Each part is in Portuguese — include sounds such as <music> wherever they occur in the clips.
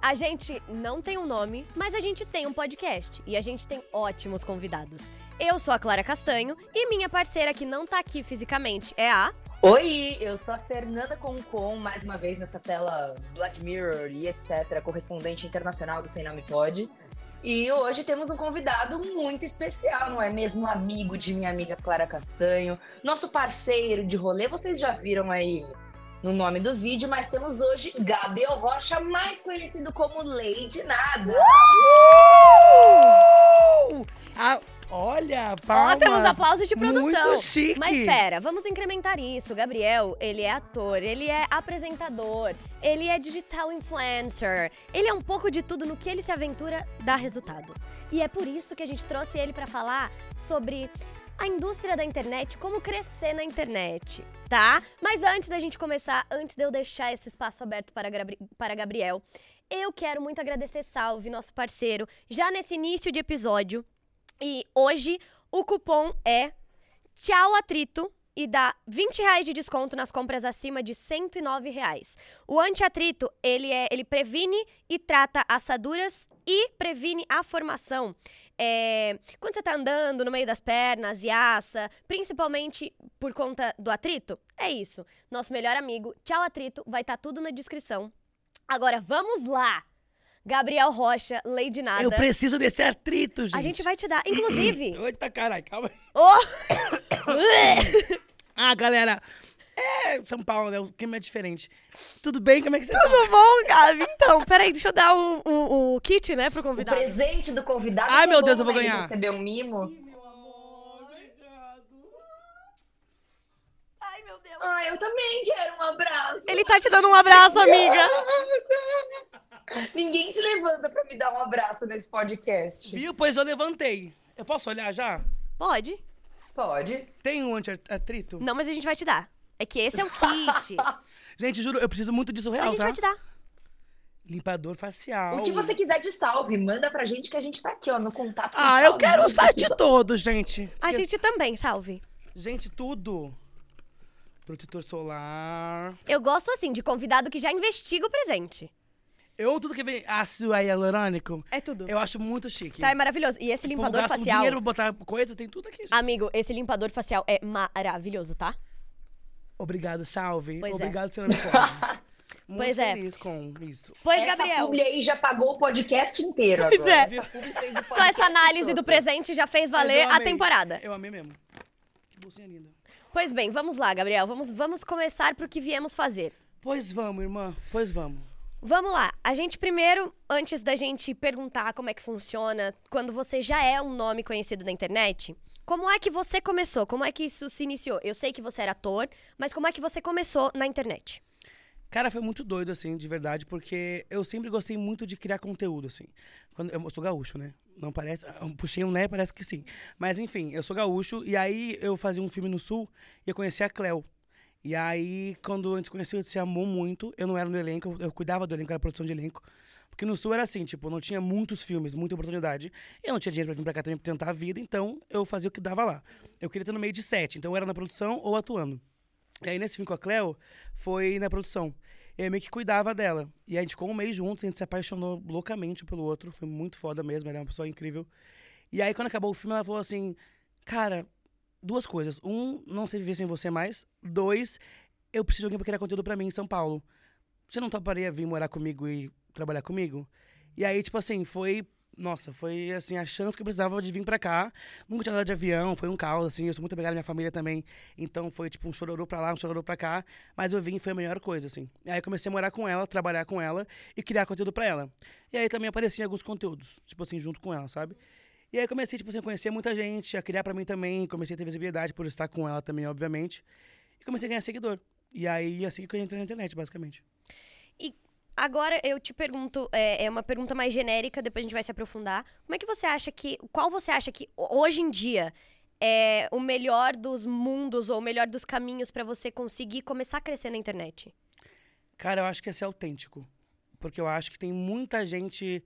A gente não tem um nome, mas a gente tem um podcast e a gente tem ótimos convidados. Eu sou a Clara Castanho e minha parceira que não tá aqui fisicamente é a. Oi, eu sou a Fernanda Concon, mais uma vez nessa tela Black Mirror e etc., correspondente internacional do Sem Nome Pode. E hoje temos um convidado muito especial, não é mesmo? Amigo de minha amiga Clara Castanho, nosso parceiro de rolê, vocês já viram aí no nome do vídeo, mas temos hoje Gabriel Rocha, mais conhecido como Lady Nada. Uh! Ah, olha, palmas. Ó, temos aplausos de produção. Muito chique. Mas espera, vamos incrementar isso. O Gabriel, ele é ator, ele é apresentador, ele é digital influencer. Ele é um pouco de tudo no que ele se aventura dá resultado. E é por isso que a gente trouxe ele para falar sobre a indústria da internet, como crescer na internet, tá? Mas antes da gente começar, antes de eu deixar esse espaço aberto para, Gabri para Gabriel, eu quero muito agradecer Salve, nosso parceiro, já nesse início de episódio. E hoje o cupom é Tchau Atrito e dá 20 reais de desconto nas compras acima de 109 reais. O antiatrito, ele, é, ele previne e trata assaduras e previne a formação. É, quando você tá andando no meio das pernas e assa, principalmente por conta do atrito, é isso. Nosso melhor amigo, Tchau Atrito, vai estar tá tudo na descrição. Agora, vamos lá! Gabriel Rocha, Lady Nada. Eu preciso desse atrito, gente. A gente vai te dar. Inclusive. <coughs> Eita, caralho, calma aí. Oh! <coughs> ah, galera. É, São Paulo, né? O clima é diferente. Tudo bem? Como é que você Tudo tá? Tudo bom, Gabi? Então, peraí, deixa eu dar o, o, o kit, né, pro convidado. O presente do convidado. Ai, meu Deus, eu vou né? ganhar. receber um mimo. meu amor, obrigado. Ai, meu Deus. Ah, eu também quero um abraço. Ele tá te dando um abraço, amiga. <laughs> Ninguém se levanta pra me dar um abraço nesse podcast. Viu? Pois eu levantei. Eu posso olhar já? Pode. Pode. Tem um anti-atrito? Não, mas a gente vai te dar. É que esse é o <laughs> kit. Gente, juro, eu preciso muito disso real, a gente tá? vai te dar. Limpador facial. O que você quiser de salve, manda pra gente que a gente tá aqui, ó, no contato com Ah, o eu salve. quero o site Aqui, todo, gente. A gente também, salve. Gente, tudo. Protetor solar. Eu gosto, assim, de convidado que já investiga o presente. Eu, tudo que vem ácido hialurônico, É tudo. eu acho muito chique. Tá, é maravilhoso. E esse O povo limpador um facial... dinheiro pra botar coisa, tem tudo aqui, gente. Amigo, esse limpador facial é maravilhoso, tá? Obrigado, salve. Pois é. Obrigado, senhor Nicole. <laughs> Muito Pois é. feliz com isso. Pois, Essa Gabriel. publi aí já pagou o podcast inteiro Pois agora. é. Essa Só essa análise todo. do presente já fez valer a temporada. Eu amei mesmo. Que bolsinha linda. Pois bem, vamos lá, Gabriel. Vamos, vamos começar pro que viemos fazer. Pois vamos, irmã. Pois vamos. Vamos lá. A gente primeiro, antes da gente perguntar como é que funciona, quando você já é um nome conhecido na internet, como é que você começou? Como é que isso se iniciou? Eu sei que você era ator, mas como é que você começou na internet? Cara, foi muito doido, assim, de verdade, porque eu sempre gostei muito de criar conteúdo, assim. Quando, eu sou gaúcho, né? Não parece. eu Puxei um né, parece que sim. Mas enfim, eu sou gaúcho, e aí eu fazia um filme no sul e eu conheci a Cleo. E aí, quando a gente se conheceu, a gente se amou muito. Eu não era no elenco, eu cuidava do elenco, era produção de elenco. Porque no sul era assim, tipo, não tinha muitos filmes, muita oportunidade. Eu não tinha dinheiro pra vir pra cá também pra tentar a vida, então eu fazia o que dava lá. Eu queria estar no meio de sete, então eu era na produção ou atuando. E aí, nesse filme com a Cleo, foi na produção. Eu meio que cuidava dela. E a gente ficou um mês juntos, a gente se apaixonou loucamente pelo outro. Foi muito foda mesmo, ela é uma pessoa incrível. E aí, quando acabou o filme, ela falou assim: Cara, duas coisas. Um, não sei viver sem você mais. Dois, eu preciso de alguém pra criar conteúdo pra mim em São Paulo. Você não toparia vir morar comigo e trabalhar comigo? E aí, tipo assim, foi. Nossa, foi assim, a chance que eu precisava de vir pra cá. Nunca tinha andado de avião, foi um caos, assim. Eu sou muito obrigado à minha família também. Então foi tipo um chororô pra lá, um chororô pra cá. Mas eu vim e foi a melhor coisa, assim. Aí comecei a morar com ela, trabalhar com ela e criar conteúdo pra ela. E aí também apareciam alguns conteúdos, tipo assim, junto com ela, sabe? E aí comecei, tipo assim, a conhecer muita gente, a criar pra mim também. Comecei a ter visibilidade por estar com ela também, obviamente. E comecei a ganhar seguidor. E aí, assim que eu entrei na internet, basicamente. Agora eu te pergunto, é, é uma pergunta mais genérica, depois a gente vai se aprofundar. Como é que você acha que. Qual você acha que hoje em dia é o melhor dos mundos ou o melhor dos caminhos pra você conseguir começar a crescer na internet? Cara, eu acho que é ser autêntico. Porque eu acho que tem muita gente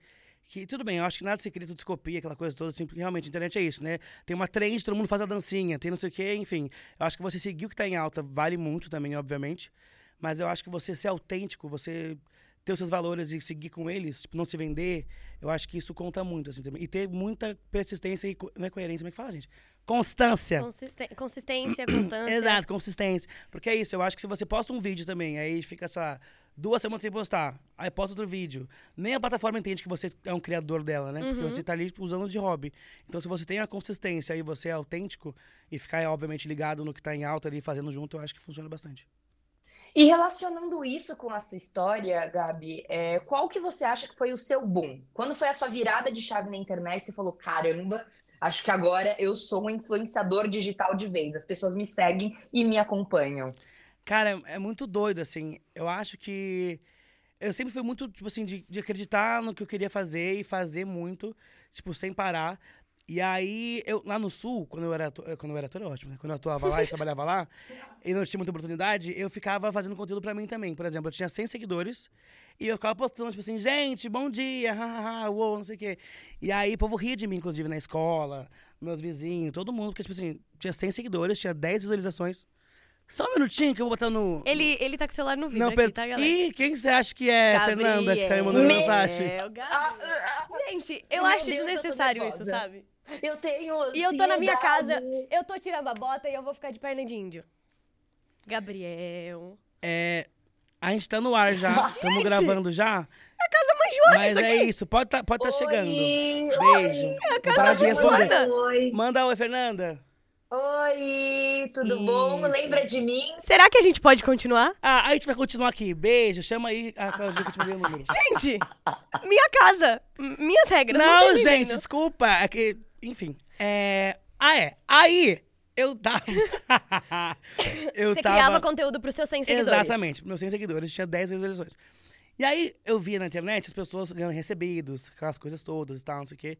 que. Tudo bem, eu acho que nada se cria, tudo se copia, aquela coisa toda, assim, realmente a internet é isso, né? Tem uma trend, todo mundo faz a dancinha, tem não sei o quê, enfim. Eu acho que você seguir o que tá em alta vale muito também, obviamente. Mas eu acho que você ser autêntico, você ter os seus valores e seguir com eles, tipo, não se vender, eu acho que isso conta muito, assim, também. E ter muita persistência e, co- não é coerência, como é que fala, gente? Constância. Consisten- consistência, <clears throat> constância. Exato, consistência. Porque é isso, eu acho que se você posta um vídeo também, aí fica, lá, duas semanas sem postar, aí posta outro vídeo, nem a plataforma entende que você é um criador dela, né? Porque Uhum. você tá ali usando de hobby. Então, se você tem a consistência e você é autêntico e ficar, obviamente, ligado no que tá em alta ali, fazendo junto, eu acho que funciona bastante. E relacionando isso com a sua história, Gabi, é, qual que você acha que foi o seu boom? Quando foi a sua virada de chave na internet, você falou, caramba, acho que agora eu sou um influenciador digital de vez. As pessoas me seguem e me acompanham. Cara, é muito doido, assim. Eu acho que. Eu sempre fui muito, tipo assim, de, de acreditar no que eu queria fazer e fazer muito, tipo, sem parar. E aí, eu, lá no Sul, quando eu era ator, quando eu era ator, é ótimo, né? Quando eu atuava lá e trabalhava lá, e não tinha muita oportunidade, eu ficava fazendo conteúdo pra mim também. Por exemplo, eu tinha 100 seguidores e eu ficava postando, tipo assim, gente, bom dia, hahaha, uou, não sei o quê. E aí, o povo ria de mim, inclusive, na escola, meus vizinhos, todo mundo, porque, tipo assim, tinha 100 seguidores, tinha 10 visualizações. Só um minutinho que eu vou botar no. Ele, ele tá com o celular no vídeo Não, aqui, per... tá, galera? Ih, quem você acha que é a Fernanda que tá me mandando Gabriel. mensagem? É, o Gabi. Ah, Gente, eu Meu acho Deus, desnecessário isso, sabe? Eu tenho E eu tô na minha casa, ansiedade. eu tô tirando a bota e eu vou ficar de perna de índio. Gabriel. É, a gente tá no ar já. <laughs> Estamos gravando já. A casa mais Joana, Mas isso é aqui. isso, pode tá, pode tá chegando. Oi, Beijo. oi. Vou parar de da responder. Oi, Manda oi, Fernanda. oi, tudo bom? Isso. Lembra de mim? Será que a gente pode continuar? Ah, a gente vai continuar aqui. Beijo. Chama aí a Claudinha que eu te mandei o número. Gente, minha casa, minhas regras. Não, tô gente, entendendo. desculpa. É que, enfim. É. Ah, é. Aí, eu tava. <laughs> eu Você tava. criava conteúdo pros seus 100 seguidores. Exatamente. Meus 100 seguidores tinha 10 visualizações. E aí eu via na internet as pessoas ganhando recebidos, aquelas coisas todas e tal, não sei o quê.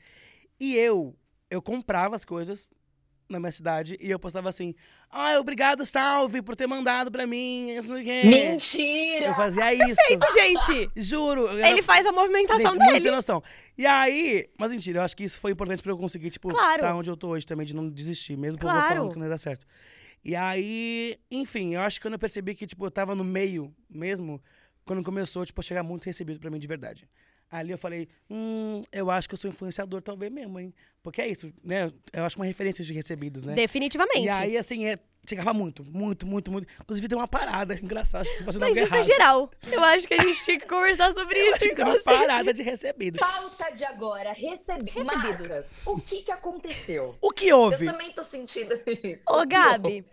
E eu, eu comprava as coisas na minha cidade e eu postava assim: "Ah, obrigado, salve por ter mandado pra mim". Mentira! Eu fazia isso. Feito, gente. Juro. eu- Ele faz a movimentação Gente, dele. sem noção. E aí, mas mentira, eu acho que isso foi importante pra eu conseguir, tipo, Claro. tá onde eu tô hoje também, de não desistir, mesmo por eu Claro. falando que não ia dar certo. E aí, enfim, eu acho que quando eu percebi que, tipo, eu tava no meio mesmo, quando começou, tipo, a chegar muito recebido pra mim de verdade. Ali eu falei, hum, eu acho que eu sou influenciador talvez mesmo, hein? Porque é isso, né? Eu acho uma referência de recebidos, né? Definitivamente. E aí, assim, é, chegava muito, muito, muito, muito. Inclusive tem uma parada <laughs> engraçada, acho que fazendo Mas isso é errado. geral. Eu acho que a gente tinha que conversar sobre <laughs> isso. Acho que tem uma parada de recebido. Pauta de agora, recebi... Recebidos. Marcas, o que que aconteceu? O que Eu houve? também tô sentindo <laughs> isso. Ô, Gabi,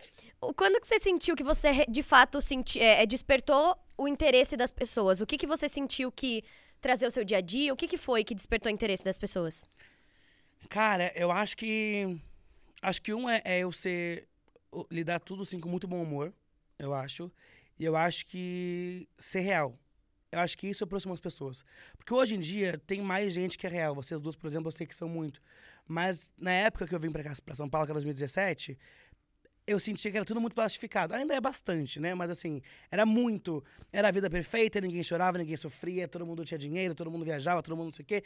quando que você sentiu que você de fato senti, é, é, despertou o interesse das pessoas? O que, que você sentiu que trazer o seu dia a dia? O que, que foi que despertou o interesse das pessoas? Cara, eu acho que. Acho que um é, é eu ser. lidar tudo assim com muito bom humor, eu acho. E eu acho que ser real. Eu acho que isso aproxima as pessoas. Porque hoje em dia tem mais gente que é real. Vocês duas, por exemplo, eu sei que são muito. Mas na época que eu vim pra, cá, pra São Paulo, que era 2017, eu sentia que era tudo muito plastificado. Ainda é bastante, né? Mas assim, era muito. Era a vida perfeita, ninguém chorava, ninguém sofria, todo mundo tinha dinheiro, todo mundo viajava, todo mundo não sei o quê.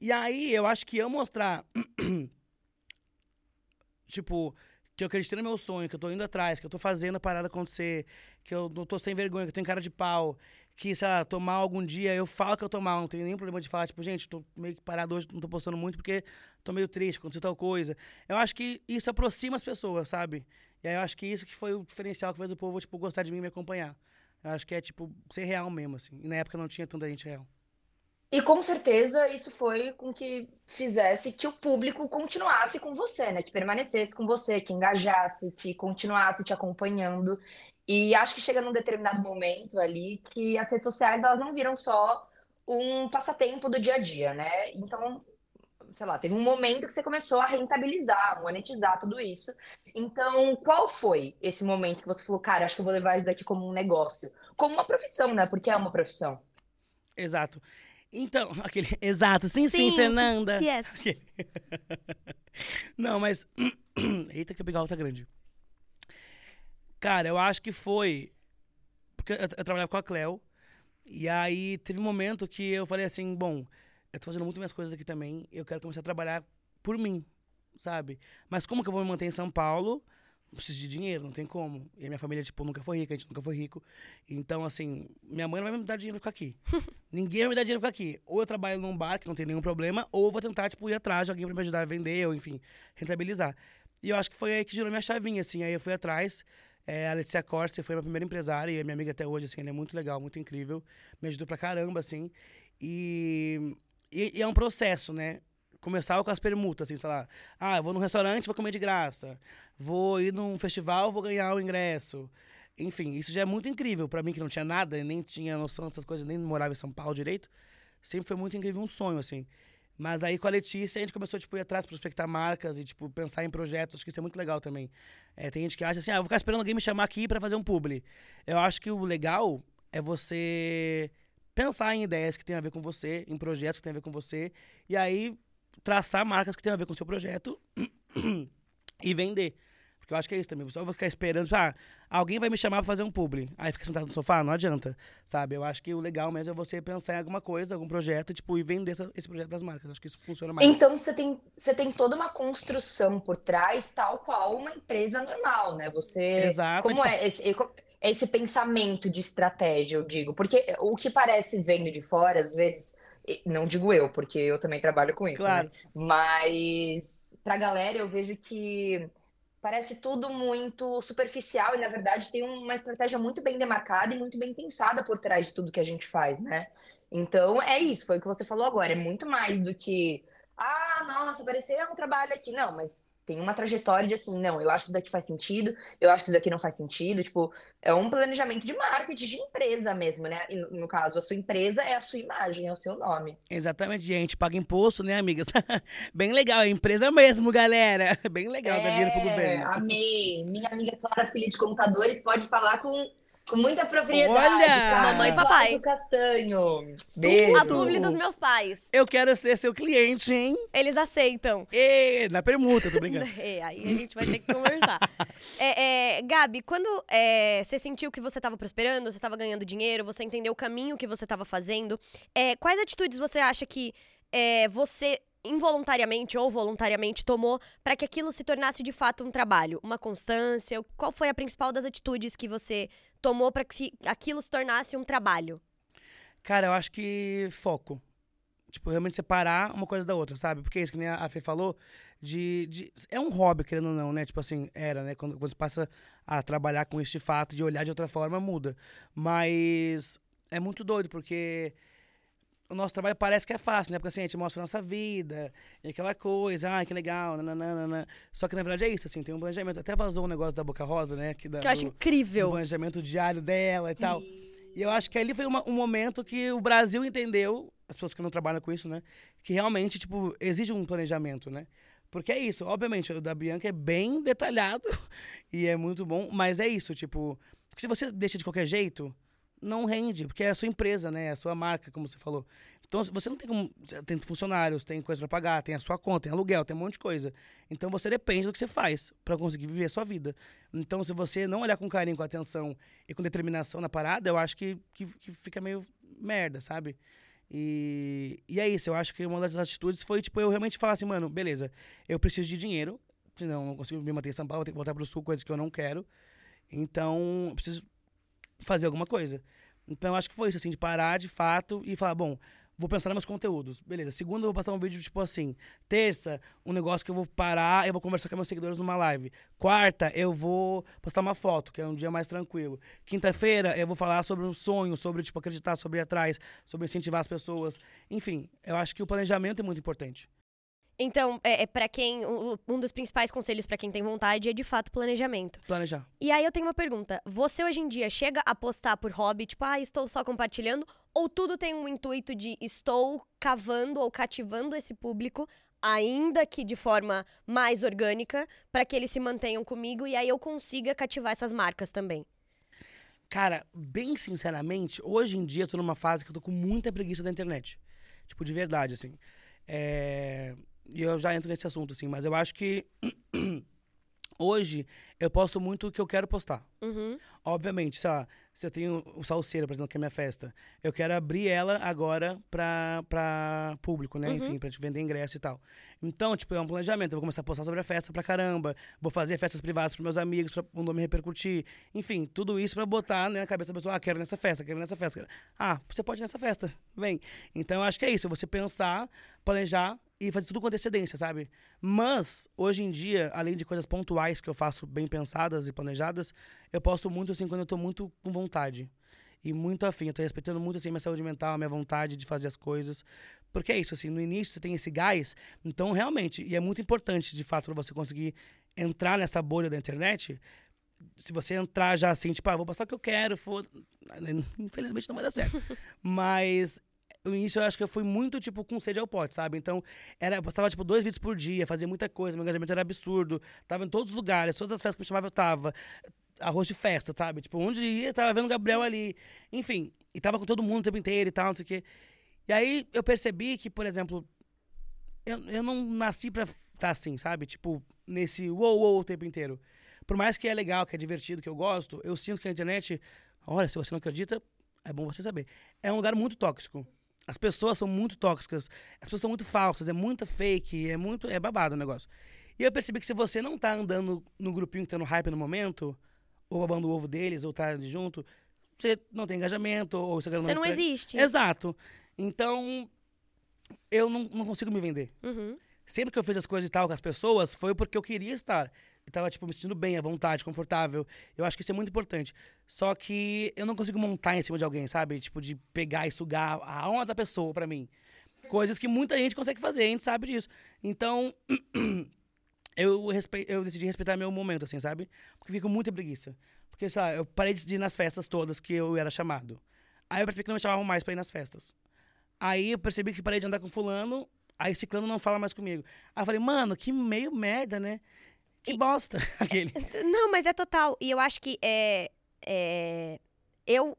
E aí eu acho que eu mostrar. <clears throat> tipo, que eu acreditei no meu sonho, que eu tô indo atrás, que eu tô fazendo a parada acontecer, que eu não tô sem vergonha, que eu tenho cara de pau, que, sei lá, tô mal algum dia, eu falo que eu tô mal, não tenho nenhum problema de falar, tipo, gente, tô meio que parado hoje, não tô postando muito porque tô meio triste, aconteceu tal coisa. Eu acho que isso aproxima as pessoas, sabe? E aí eu acho que isso que foi o diferencial que fez o povo, tipo, gostar de mim e me acompanhar. Eu acho que é, tipo, ser real mesmo, assim. E na época não tinha tanta gente real. E com certeza isso foi com que fizesse que o público continuasse com você, né? Que permanecesse com você, que engajasse, que continuasse te acompanhando. E acho que chega num determinado momento ali que as redes sociais elas não viram só um passatempo do dia a dia, né? Então, sei lá, teve um momento que você começou a rentabilizar, monetizar tudo isso. Então, qual foi esse momento que você falou, cara, acho que eu vou levar isso daqui como um negócio, como uma profissão, né? Porque é uma profissão. Exato. Então, <laughs> aquele. Exato, sim, sim, Sim. Fernanda. Yes. <laughs> Aquele- <laughs> Não, mas. <clears throat> Eita, que eu pegar outra grande. Cara, eu acho que foi. Porque eu, eu trabalhava com a Cleo. E aí teve um momento que eu falei assim: bom, eu tô fazendo muito minhas coisas aqui também. Eu quero começar a trabalhar por mim, sabe? Mas como que eu vou me manter em São Paulo preciso de dinheiro, não tem como. E a minha família, tipo, nunca foi rica, a gente nunca foi rico. Então, assim, minha mãe não vai me dar dinheiro pra ficar aqui. <laughs> Ninguém vai me dar dinheiro pra ficar aqui. Ou eu trabalho num bar, que não tem nenhum problema, ou eu vou tentar, tipo, ir atrás de alguém pra me ajudar a vender, ou enfim, rentabilizar. E eu acho que foi aí que girou minha chavinha, assim. Aí eu fui atrás. É, a Letícia Corsi foi minha primeira empresária e é minha amiga até hoje, assim, ela é muito legal, muito incrível. Me ajudou pra caramba, assim. E, e, e é um processo, né? começava com as permutas, assim, sei lá. Ah, eu vou num restaurante, vou comer de graça. Vou ir num festival, vou ganhar o ingresso. Enfim, isso já é muito incrível para mim que não tinha nada, nem tinha noção dessas coisas, nem morava em São Paulo direito. Sempre foi muito incrível um sonho, assim. Mas aí com a Letícia a gente começou tipo, a ir atrás, prospectar marcas e tipo, pensar em projetos. Acho que isso é muito legal também. É, tem gente que acha assim, ah, vou ficar esperando alguém me chamar aqui para fazer um publi. Eu acho que o legal é você pensar em ideias que tem a ver com você, em projetos que tem a ver com você. E aí traçar marcas que tenham a ver com o seu projeto <clears throat> e vender. Porque eu acho que é isso também. Pessoal vai ficar esperando, ah, alguém vai me chamar pra fazer um publi. Aí fica sentado no sofá, não adianta, sabe? Eu acho que o legal mesmo é você pensar em alguma coisa, algum projeto, tipo, e vender essa, esse projeto pras marcas. Eu acho que isso funciona mais. Então você tem, você tem toda uma construção por trás, tal qual uma empresa normal, né? Você. Exato. Como é esse, é esse pensamento de estratégia, eu digo? Porque o que parece vendo de fora, às vezes não digo eu, porque eu também trabalho com isso, né? claro. né? Mas pra galera eu vejo que parece tudo muito superficial e na verdade tem uma estratégia muito bem demarcada e muito bem pensada por trás de tudo que a gente faz, né? Então é isso, foi o que você falou agora, é muito mais do que ah, nossa, parecia um trabalho aqui, não, mas tem uma trajetória de assim, não, eu acho que isso daqui faz sentido, eu acho que isso daqui não faz sentido. Tipo, é um planejamento de marketing, de empresa mesmo, né? E no caso, a sua empresa é a sua imagem, é o seu nome. Exatamente, gente. Paga imposto, né, amigas? <laughs> Bem legal, é empresa mesmo, galera. <laughs> Bem legal, é, dar dinheiro pro é, governo. Amei. Minha amiga Clara, filha de contadores, pode falar com com muita propriedade. Olha! Mamãe e papai. Castanho. Beijo. A publi dos meus pais. Eu quero ser seu cliente, hein? Eles aceitam. E, na permuta, tô brincando. <laughs> é, aí a gente vai ter que conversar. é, é, Gabi, quando é, você sentiu que você estava prosperando, você estava ganhando dinheiro, você entendeu o caminho que você estava fazendo, é, quais atitudes você acha que é, você involuntariamente ou voluntariamente tomou para que aquilo se tornasse de fato um trabalho, uma constância? Qual foi a principal das atitudes que você tomou para que aquilo se tornasse um trabalho? Cara, eu acho que foco. Tipo, realmente separar uma coisa da outra, sabe? Porque é isso que nem a Fê falou, de, de, É um hobby, querendo ou não, né? Tipo assim, era, né? Quando, quando você passa a trabalhar com este fato, de olhar de outra forma, muda. Mas é muito doido, porque o nosso trabalho parece que é fácil, né? Porque assim, a gente mostra a nossa vida, e aquela coisa, ai, que legal, nananana. Só que na verdade é isso, assim, tem um planejamento. Até vazou um negócio da Boca Rosa, né? Que, da, que eu acho do, incrível. Do planejamento diário dela e Sim. tal. E eu acho que ali foi uma, um momento que o Brasil entendeu, as pessoas que não trabalham com isso, né? Que realmente, tipo, exige um planejamento, né? Porque é isso, obviamente, o da Bianca é bem detalhado <laughs> e é muito bom, mas é isso, tipo, porque se você deixa de qualquer jeito, não rende, porque é a sua empresa, né? É a sua marca, como você falou. Então, você não tem como. Tem funcionários, tem coisa para pagar, tem a sua conta, tem aluguel, tem um monte de coisa. Então, você depende do que você faz para conseguir viver a sua vida. Então, se você não olhar com carinho, com atenção e com determinação na parada, eu acho que, que, que fica meio merda, sabe? E, e é isso, eu acho que uma das atitudes foi, tipo, eu realmente falar assim, mano, beleza, eu preciso de dinheiro, senão não consigo me manter em São Paulo, vou ter que voltar pro sul, coisas que eu não quero. Então, preciso fazer alguma coisa. Então, eu acho que foi isso, assim, de parar de fato e falar, bom, vou pensar nos meus conteúdos. Beleza. Segunda, eu vou passar um vídeo tipo assim. Terça, um negócio que eu vou parar, eu vou conversar com meus seguidores numa live. Quarta, eu vou postar uma foto, que é um dia mais tranquilo. Quinta-feira, eu vou falar sobre um sonho, sobre tipo acreditar, sobre ir atrás, sobre incentivar as pessoas. Enfim, eu acho que o planejamento é muito importante. Então, é, é para quem. Um, um, dos principais conselhos para quem tem vontade é de fato planejamento. Planejar. E aí eu tenho uma pergunta. Você hoje em dia chega a postar por hobby, tipo, ah, estou só compartilhando? Ou tudo tem um intuito de estou cavando ou cativando esse público, ainda que de forma mais orgânica, para que eles se mantenham comigo e aí eu consiga cativar essas marcas também? Cara, bem sinceramente, hoje em dia eu tô numa fase que eu tô com muita preguiça da internet. Tipo, de verdade, assim. É e eu já entro nesse assunto, assim, mas eu acho que <clears throat> hoje eu posto muito o que eu quero postar. Uhum. Obviamente, sei lá, se eu tenho o Salseiro, por exemplo, que é a minha festa, eu quero abrir ela agora pra, pra público, né? Uhum. Enfim, pra te vender ingresso e tal. Então, tipo, é um planejamento. Eu vou começar a postar sobre a festa pra caramba. Vou fazer festas privadas pros meus amigos, pra o nome repercutir. Enfim, tudo isso pra botar né, na cabeça da pessoa, ah, quero nessa festa, quero nessa festa. Ah, você pode ir nessa festa, vem. Então, eu acho que é isso, você pensar, planejar e fazer tudo com antecedência, sabe? Mas, hoje em dia, além de coisas pontuais que eu faço bem pensadas e planejadas, eu posto muito, assim, quando eu tô muito com vontade. E muito afim. Eu tô respeitando muito, assim, minha saúde mental, minha vontade de fazer as coisas. Porque é isso, assim, no início você tem esse gás, então, realmente, e é muito importante, de fato, pra você conseguir entrar nessa bolha da internet, se você entrar já assim, tipo, ah, vou passar o que eu quero, for... <laughs> infelizmente não vai dar certo. <laughs> Mas no início eu acho que eu fui muito, tipo, com sede ao pote, sabe? Então, era, eu postava, tipo, dois vídeos por dia, fazia muita coisa, meu engajamento era absurdo. Tava em todos os lugares, todas as festas que me chamavam eu tava. Arroz de festa, sabe? Tipo, onde ia, tava vendo o Gabriel ali. Enfim, e tava com todo mundo o tempo inteiro e tal, não sei o quê. E aí eu percebi que, por exemplo, eu, eu não nasci pra estar assim, sabe? Tipo, nesse uou, uou o tempo inteiro. Por mais que é legal, que é divertido, que eu gosto, eu sinto que a internet, olha, se você não acredita, é bom você saber. É um lugar muito tóxico. As pessoas são muito tóxicas, as pessoas são muito falsas, é muita fake, é muito. É babado o negócio. E eu percebi que se você não tá andando no grupinho que tá no hype no momento, ou babando o ovo deles, ou tá junto, você não tem engajamento, ou você Você não existe. Exato. Então, eu não, não consigo me vender. Uhum. Sempre que eu fiz as coisas e tal com as pessoas, foi porque eu queria estar. Tava, tipo, me sentindo bem, à vontade, confortável. Eu acho que isso é muito importante. Só que eu não consigo montar em cima de alguém, sabe? Tipo, de pegar e sugar a alma da pessoa pra mim. Coisas que muita gente consegue fazer, a gente sabe disso. Então, <clears throat> eu, respe... eu decidi respeitar meu momento, assim, sabe? Porque fico com muita preguiça. Porque, sei lá, eu parei de ir nas festas todas que eu era chamado. Aí eu percebi que não me chamavam mais pra ir nas festas. Aí eu percebi que parei de andar com fulano, aí ciclano não fala mais comigo. Aí eu falei, mano, que meio merda, né? Que bosta. <laughs> Aquele. Não, mas é total. E eu acho que é. é eu,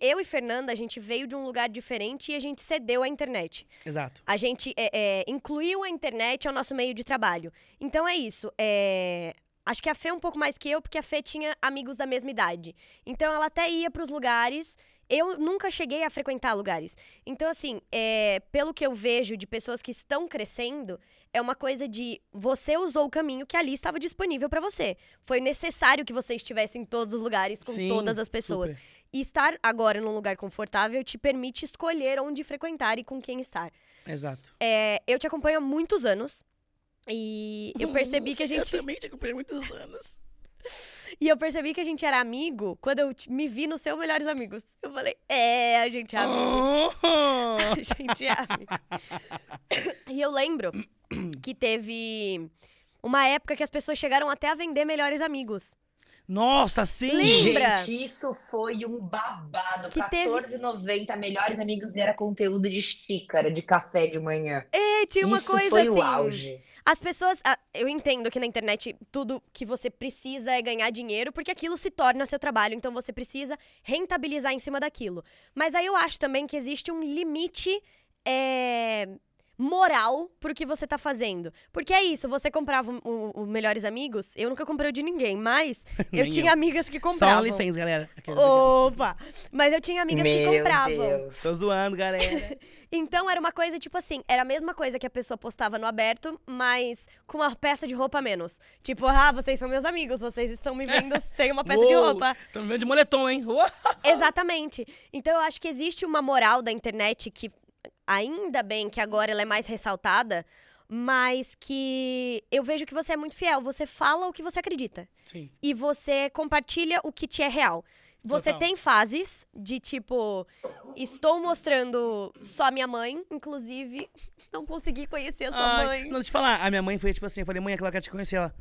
eu e Fernanda, a gente veio de um lugar diferente e a gente cedeu à internet. Exato. A gente é, é, incluiu a internet ao nosso meio de trabalho. Então é isso. é, Acho que a Fê um pouco mais que eu, porque a Fê tinha amigos da mesma idade. Então ela até ia pros lugares. Eu nunca cheguei a frequentar lugares. Então, assim, é, pelo que eu vejo de pessoas que estão crescendo, é uma coisa de você usou o caminho que ali estava disponível pra você. Foi necessário que você estivesse em todos os lugares com Sim, todas as pessoas. super. E estar agora num lugar confortável te permite escolher onde frequentar e com quem estar. Exato. É, eu te acompanho há muitos anos. E eu percebi que a <laughs> Eu gente. também te acompanhei muitos anos. E eu percebi que a gente era amigo quando eu te- me vi no seu Melhores Amigos. Eu falei, é, a gente é amigo. Oh! <laughs> A gente é amigo. e eu lembro que teve uma época que as pessoas chegaram até a vender Melhores Amigos. Nossa, sim! Lembra? Gente, isso foi um babado. Que teve- R$14,90, melhores amigos, e era conteúdo de xícara, de café de manhã. E tinha uma isso coisa foi assim. o auge. As pessoas. ah, eu entendo que na internet tudo que você precisa é ganhar dinheiro, porque aquilo se torna seu trabalho, então você precisa rentabilizar em cima daquilo. Mas aí eu acho também que existe um limite. é, moral pro que você tá fazendo. Porque é isso, você comprava o, o- o Melhores Amigos, eu nunca comprei o de ninguém, mas <laughs> eu tinha eu. amigas que Só compravam. OnlyFans, galera. Opa! Mas eu tinha amigas que Meu compravam. Deus. Tô zoando, galera. <laughs> Então era uma coisa tipo assim, era a mesma coisa que a pessoa postava no aberto, mas com uma peça de roupa menos. Tipo, ah, vocês são meus amigos, vocês estão me vendo <laughs> sem uma peça de Uou, roupa. Tô me vendo de moletom, hein? Exatamente. Então eu acho que existe uma moral da internet que ainda bem que agora ela é mais ressaltada, mas que eu vejo que você é muito fiel, você fala o que você acredita Sim. e você compartilha o que te é real. Você Total. tem fases de tipo, estou mostrando só minha mãe, inclusive, <laughs> não consegui conhecer a sua Ai, mãe. Não, deixa eu falar. A minha mãe foi tipo assim, eu falei, mãe, a Clara quer te conhecer. Ela,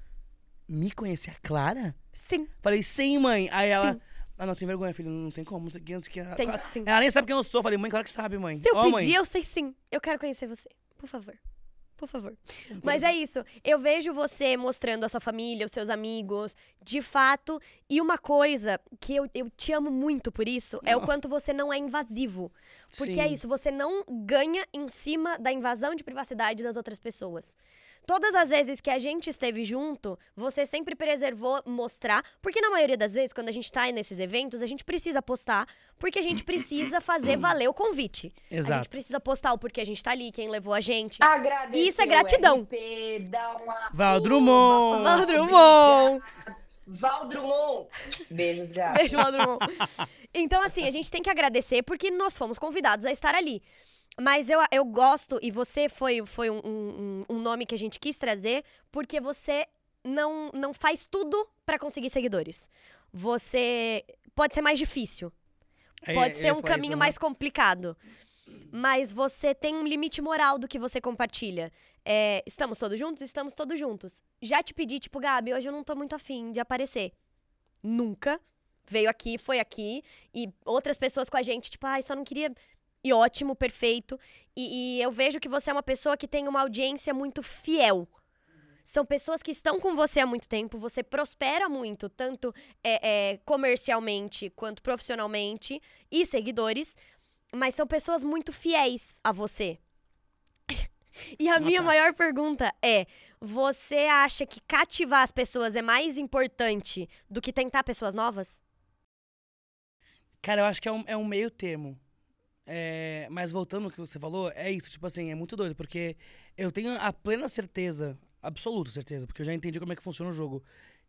me conhecer a Clara? Sim, Falei, sim, mãe. Aí ela, Sim. Ah, não, tem vergonha, filho, não tem como, não sei não sei tem Ela- sim. Ela nem sabe quem eu sou. Falei, mãe, claro que sabe, mãe. Se eu Ó, pedir, mãe. eu sei sim. Eu quero conhecer você. Por favor. por favor. Mas é isso. Eu vejo você mostrando a sua família, os seus amigos, de fato. E uma coisa que eu, eu te amo muito por isso é o Oh. quanto você não é invasivo. Porque é Sim. isso, você não ganha em cima da invasão de privacidade das outras pessoas. Todas as vezes que a gente esteve junto, você sempre preservou mostrar, porque na maioria das vezes, quando a gente tá aí nesses eventos, a gente precisa postar, porque a gente precisa fazer valer o convite. A gente Exato. precisa postar o porquê a gente tá ali, quem levou a gente. Agradecer Isso é o gratidão. RP, dá uma... Val Drummond. Val Drummond! <laughs> Val. Beijo, Val Drummond. Então, assim, a gente tem que agradecer porque nós fomos convidados a estar ali. Mas eu, eu gosto, e você foi, foi um, um, um nome que a gente quis trazer, porque você não, não faz tudo pra conseguir seguidores. Você pode ser mais difícil. É, Pode eu ser ia um caminho isso, né? mais complicado. Mas você tem um limite moral do que você compartilha. É, estamos todos juntos? Estamos todos juntos. Já te pedi, tipo, Gabi, hoje eu não tô muito afim de aparecer. Nunca. Veio aqui, foi aqui. E outras pessoas com a gente, tipo, ai, só não queria. E ótimo, perfeito. E, e eu vejo que você é uma pessoa que tem uma audiência muito fiel. São pessoas que estão com você há muito tempo, você prospera muito, tanto é, é, comercialmente quanto profissionalmente, e seguidores, mas são pessoas muito fiéis a você. <laughs> E a Ah, minha tá. maior pergunta é: você acha que cativar as pessoas é mais importante do que tentar pessoas novas? Cara, eu acho que é um, é um meio termo. É, mas voltando ao que você falou, é isso, tipo assim, é muito doido, porque eu tenho a plena certeza, absoluta certeza, porque eu já entendi como é que funciona o jogo.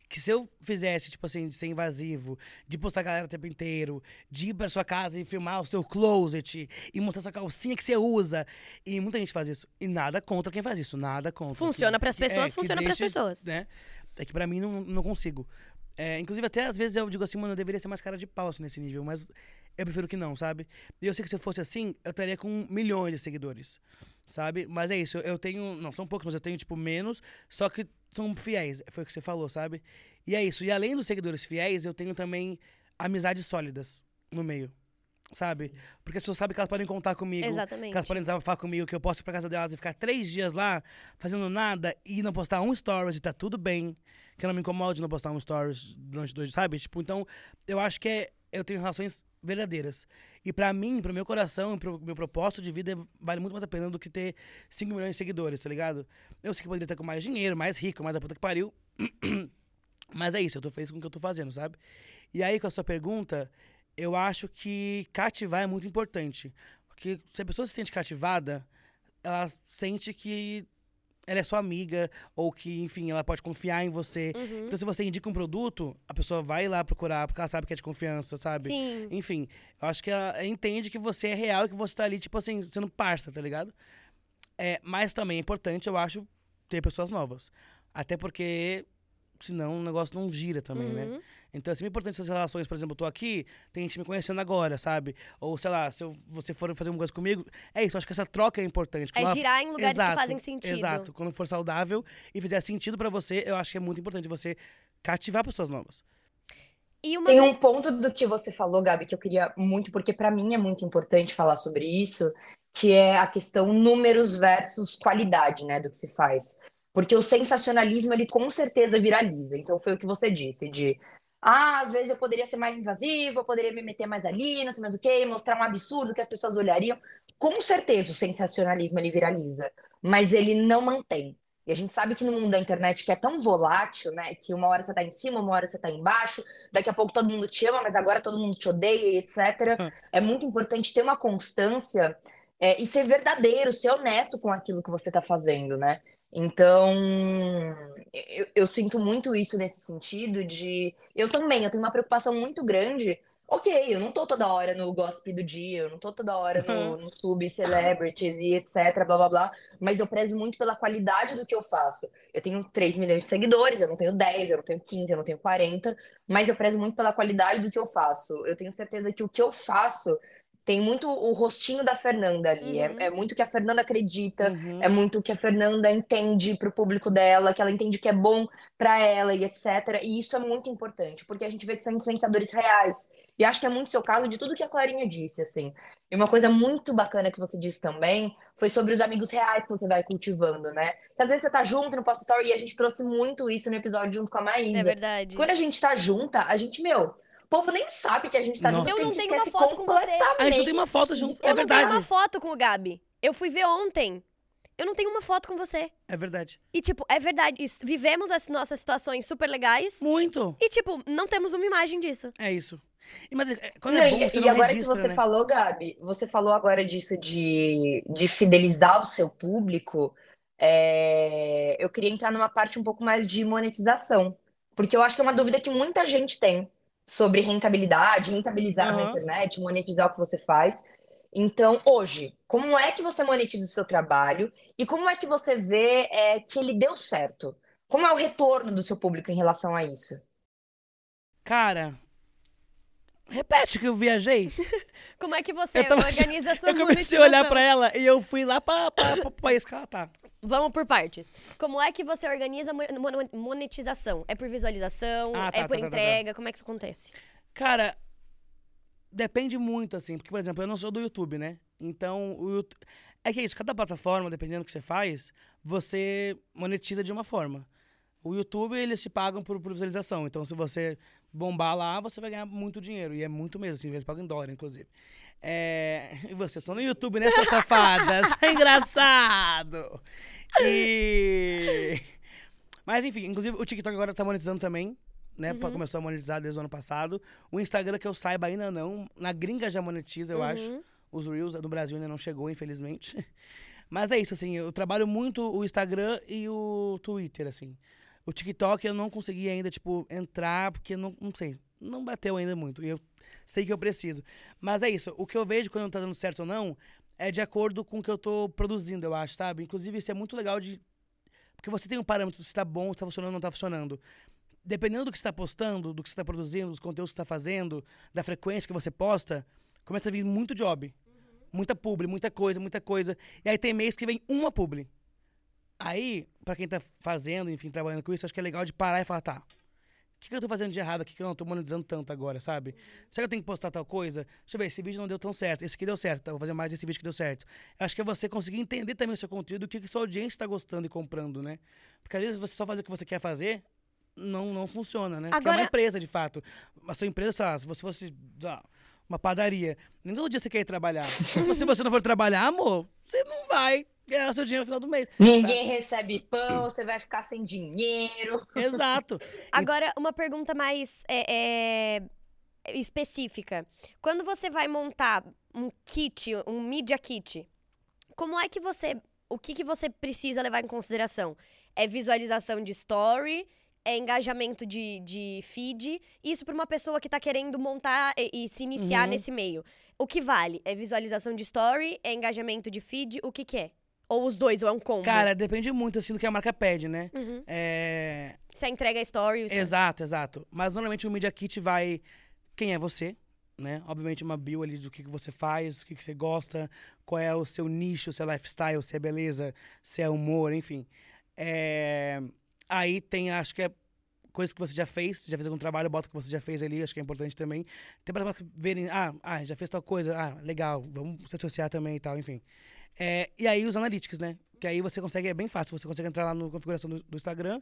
Que se eu fizesse, tipo assim, de ser invasivo, de postar a galera o tempo inteiro, de ir pra sua casa e filmar o seu closet e mostrar sua calcinha que você usa, e muita gente faz isso. E nada contra quem faz isso, nada contra. Funciona que- é, pessoas, que funciona pras deixe, pessoas. Né? É que pra mim não, não consigo. É, inclusive, até às vezes eu digo assim, mano, eu deveria ser mais cara de pau assim, nesse nível, mas eu prefiro que não, sabe? E eu sei que se eu fosse assim, eu estaria com milhões de seguidores, sabe? Mas é isso, eu, tenho, não são poucos, mas eu tenho, tipo, menos, só que são fiéis, foi o que você falou, sabe? E é isso, e além dos seguidores fiéis, eu tenho também amizades sólidas no meio, sabe? Porque as pessoas sabem que elas podem contar comigo, Exatamente. que elas podem desabafar comigo, que eu posso ir pra casa delas e ficar três dias lá fazendo nada e não postar um stories e tá tudo bem. Que eu não me incomode não postar um stories durante dois, sabe? Tipo, então, eu acho que é, eu tenho relações verdadeiras. E pra mim, pro meu coração, pro meu propósito de vida, vale muito mais a pena do que ter 5 milhões de seguidores, tá ligado? Eu sei que poderia estar com mais dinheiro, mais rico, mais a puta que pariu. <clears throat> Mas é isso, eu tô feliz com o que eu tô fazendo, sabe? E aí, com a sua pergunta, eu acho que cativar é muito importante. Porque se a pessoa se sente cativada, ela sente que ela é sua amiga, ou que, enfim, ela pode confiar em você. Uhum. Então, se você indica um produto, a pessoa vai lá procurar, porque ela sabe que é de confiança, sabe? Sim. Enfim, eu acho que ela entende que você é real e que você tá ali, tipo assim, sendo parça, tá ligado? É, mas também é importante, eu acho, ter pessoas novas. Até porque, senão o negócio não gira também, né? Uhum. Então é sempre importante essas relações, por exemplo, eu tô aqui, tem gente me conhecendo agora, sabe? Ou, sei lá, se eu- você for fazer uma coisa comigo, é isso, acho que essa troca é importante. É Quando ela- girar em lugares que Exato, fazem sentido. Exato, quando for saudável e fizer sentido pra você, eu acho que é muito importante você cativar pessoas novas. E uma Tem um ponto do que você falou, Gabi, que eu queria muito, porque pra mim é muito importante falar sobre isso, que é a questão números versus qualidade, né, do que se faz. Porque o sensacionalismo, ele com certeza viraliza. Então foi o que você disse, de ah, às vezes eu poderia ser mais invasivo, eu poderia me meter mais ali, não sei mais o quê, mostrar um absurdo que as pessoas olhariam. Com certeza o sensacionalismo ele viraliza, mas ele não mantém. E a gente sabe que no mundo da internet que é tão volátil, né, que uma hora você tá em cima, uma hora você tá embaixo, daqui a pouco todo mundo te ama, mas agora todo mundo te odeia, etc. É muito importante ter uma constância é, e ser verdadeiro, ser honesto com aquilo que você está fazendo, né? Então, eu, eu sinto muito isso nesse sentido de. Eu também, eu tenho uma preocupação muito grande. Ok, eu não tô toda hora no gossip do dia, eu não tô toda hora no, no sub celebrities e etc, blá blá blá, mas eu prezo muito pela qualidade do que eu faço. Eu tenho 3 milhões de seguidores, eu não tenho 10, eu não tenho 15, eu não tenho 40, mas eu prezo muito pela qualidade do que eu faço. Eu tenho certeza que o que eu faço tem muito o rostinho da Fernanda ali, Uhum. é, é muito o que a Fernanda acredita, Uhum. é muito o que a Fernanda entende pro público dela, que ela entende que é bom pra ela e etc. E isso é muito importante, porque a gente vê que são influenciadores reais. E acho que é muito seu caso de tudo que a Clarinha disse, assim. E uma coisa muito bacana que você disse também foi sobre os amigos reais que você vai cultivando, né? Que às vezes você tá junto no Post Story e a gente trouxe muito isso no episódio junto com a Maísa. É verdade. Quando a gente tá junta, a gente, meu, o povo nem sabe que a gente tá Nossa. junto. Eu não tenho uma foto com você. completamente. A gente não tem uma foto junto. Eu É não verdade. tenho uma foto com o Gabi. Eu fui ver ontem. Eu não tenho uma foto com você. É verdade. E, tipo, é verdade. Vivemos as nossas situações super legais. Muito. E, tipo, não temos uma imagem disso. É isso. E, Mas é, quando Não, é bom, e, você e não agora registra, que você né? falou, Gabi, você falou agora disso de, de fidelizar o seu público, é, eu queria entrar numa parte um pouco mais de monetização, porque eu acho que é uma dúvida que muita gente tem sobre rentabilidade, rentabilizar na Aham. internet, monetizar o que você faz. Então, hoje, como é que você monetiza o seu trabalho e como é que você vê é, que ele deu certo? Como é o retorno do seu público em relação a isso? Cara, repete que eu viajei. <laughs> Como é que você tava organiza a sua eu comecei a olhar pra ela e eu fui lá pra, pra país que ela tá. Vamos por partes. Como é que você organiza a mo- mo- monetização? É por visualização? Ah, tá, é por tá, tá, tá, tá. entrega? Como é que isso acontece? Cara, depende muito, assim. Porque, por exemplo, eu não sou do YouTube, né? Então, o YouTube... É que é isso, cada plataforma, dependendo do que você faz, você monetiza de uma forma. O YouTube, eles te pagam por, por visualização. Então, se você bombar lá, você vai ganhar muito dinheiro. E é muito mesmo, assim, eles pagam em dólar, inclusive. É... E vocês são no YouTube, né, suas safadas? <laughs> É engraçado! E... Mas, enfim, inclusive, o TikTok agora tá monetizando também, né? Uhum. Começou a monetizar desde o ano passado. O Instagram, que eu saiba, ainda não. Na gringa já monetiza, eu acho. Uhum. Os Reels no Brasil ainda não chegou, infelizmente. <laughs> Mas é isso, assim, eu trabalho muito o Instagram e o Twitter, assim. O TikTok eu não consegui ainda, tipo, entrar, porque não, não sei, não bateu ainda muito. E eu sei que eu preciso. Mas é isso, o que eu vejo quando tá dando certo ou não é de acordo com o que eu tô produzindo, eu acho, sabe? Inclusive, isso é muito legal de. Porque você tem um parâmetro se tá bom, se tá funcionando ou não tá funcionando. Dependendo do que você tá postando, do que você tá produzindo, dos conteúdos que você tá fazendo, da frequência que você posta, começa a vir muito job. Muita publi, muita coisa, muita coisa. E aí tem mês que vem uma publi. Aí, pra quem tá fazendo, enfim, trabalhando com isso, acho que é legal de parar e falar, tá, o que, que eu tô fazendo de errado aqui que eu não tô monetizando tanto agora, sabe? Será que eu tenho que postar tal coisa? Deixa eu ver, esse vídeo não deu tão certo, esse aqui deu certo, então vou fazer mais desse vídeo que deu certo. Eu acho que é você conseguir entender também o seu conteúdo, o que, que sua audiência tá gostando e comprando, né? Porque às vezes você só fazer o que você quer fazer, não, não funciona, né? Porque é Agora- uma empresa, de fato. A sua empresa, sei lá, se você fosse lá, uma padaria, nem todo dia você quer ir trabalhar. <laughs> Se você não for trabalhar, amor, você não vai ganhar seu dinheiro no final do mês. Ninguém recebe pão, você vai ficar sem dinheiro. Exato. <laughs> Agora, uma pergunta mais é, é, específica. Quando você vai montar um kit, um media kit, como é que você. O que, que você precisa levar em consideração? É visualização de story? É engajamento de, de feed? Isso para uma pessoa que tá querendo montar e, e se iniciar Uhum. nesse meio. O que vale? É visualização de story? É engajamento de feed? O que, que é? Ou os dois, ou é um combo? Cara, depende muito assim do que a marca pede, né? Uhum. É... Se a entrega é story. o- Exato, exato. Mas normalmente o Media Kit vai. Quem é você? Né? Obviamente uma bio ali do que, que você faz, o que, que você gosta, qual é o seu nicho, se é lifestyle, se é beleza, se é humor, enfim. É, Aí tem, acho que é coisa que você já fez, já fez algum trabalho, bota o que você já fez ali, acho que é importante também. Tem para verem, ah, ah, já fez tal coisa, ah, legal, vamos se associar também e tal, enfim. É, e aí os analytics, né? Que aí você consegue, é bem fácil, você consegue entrar lá na configuração do, do Instagram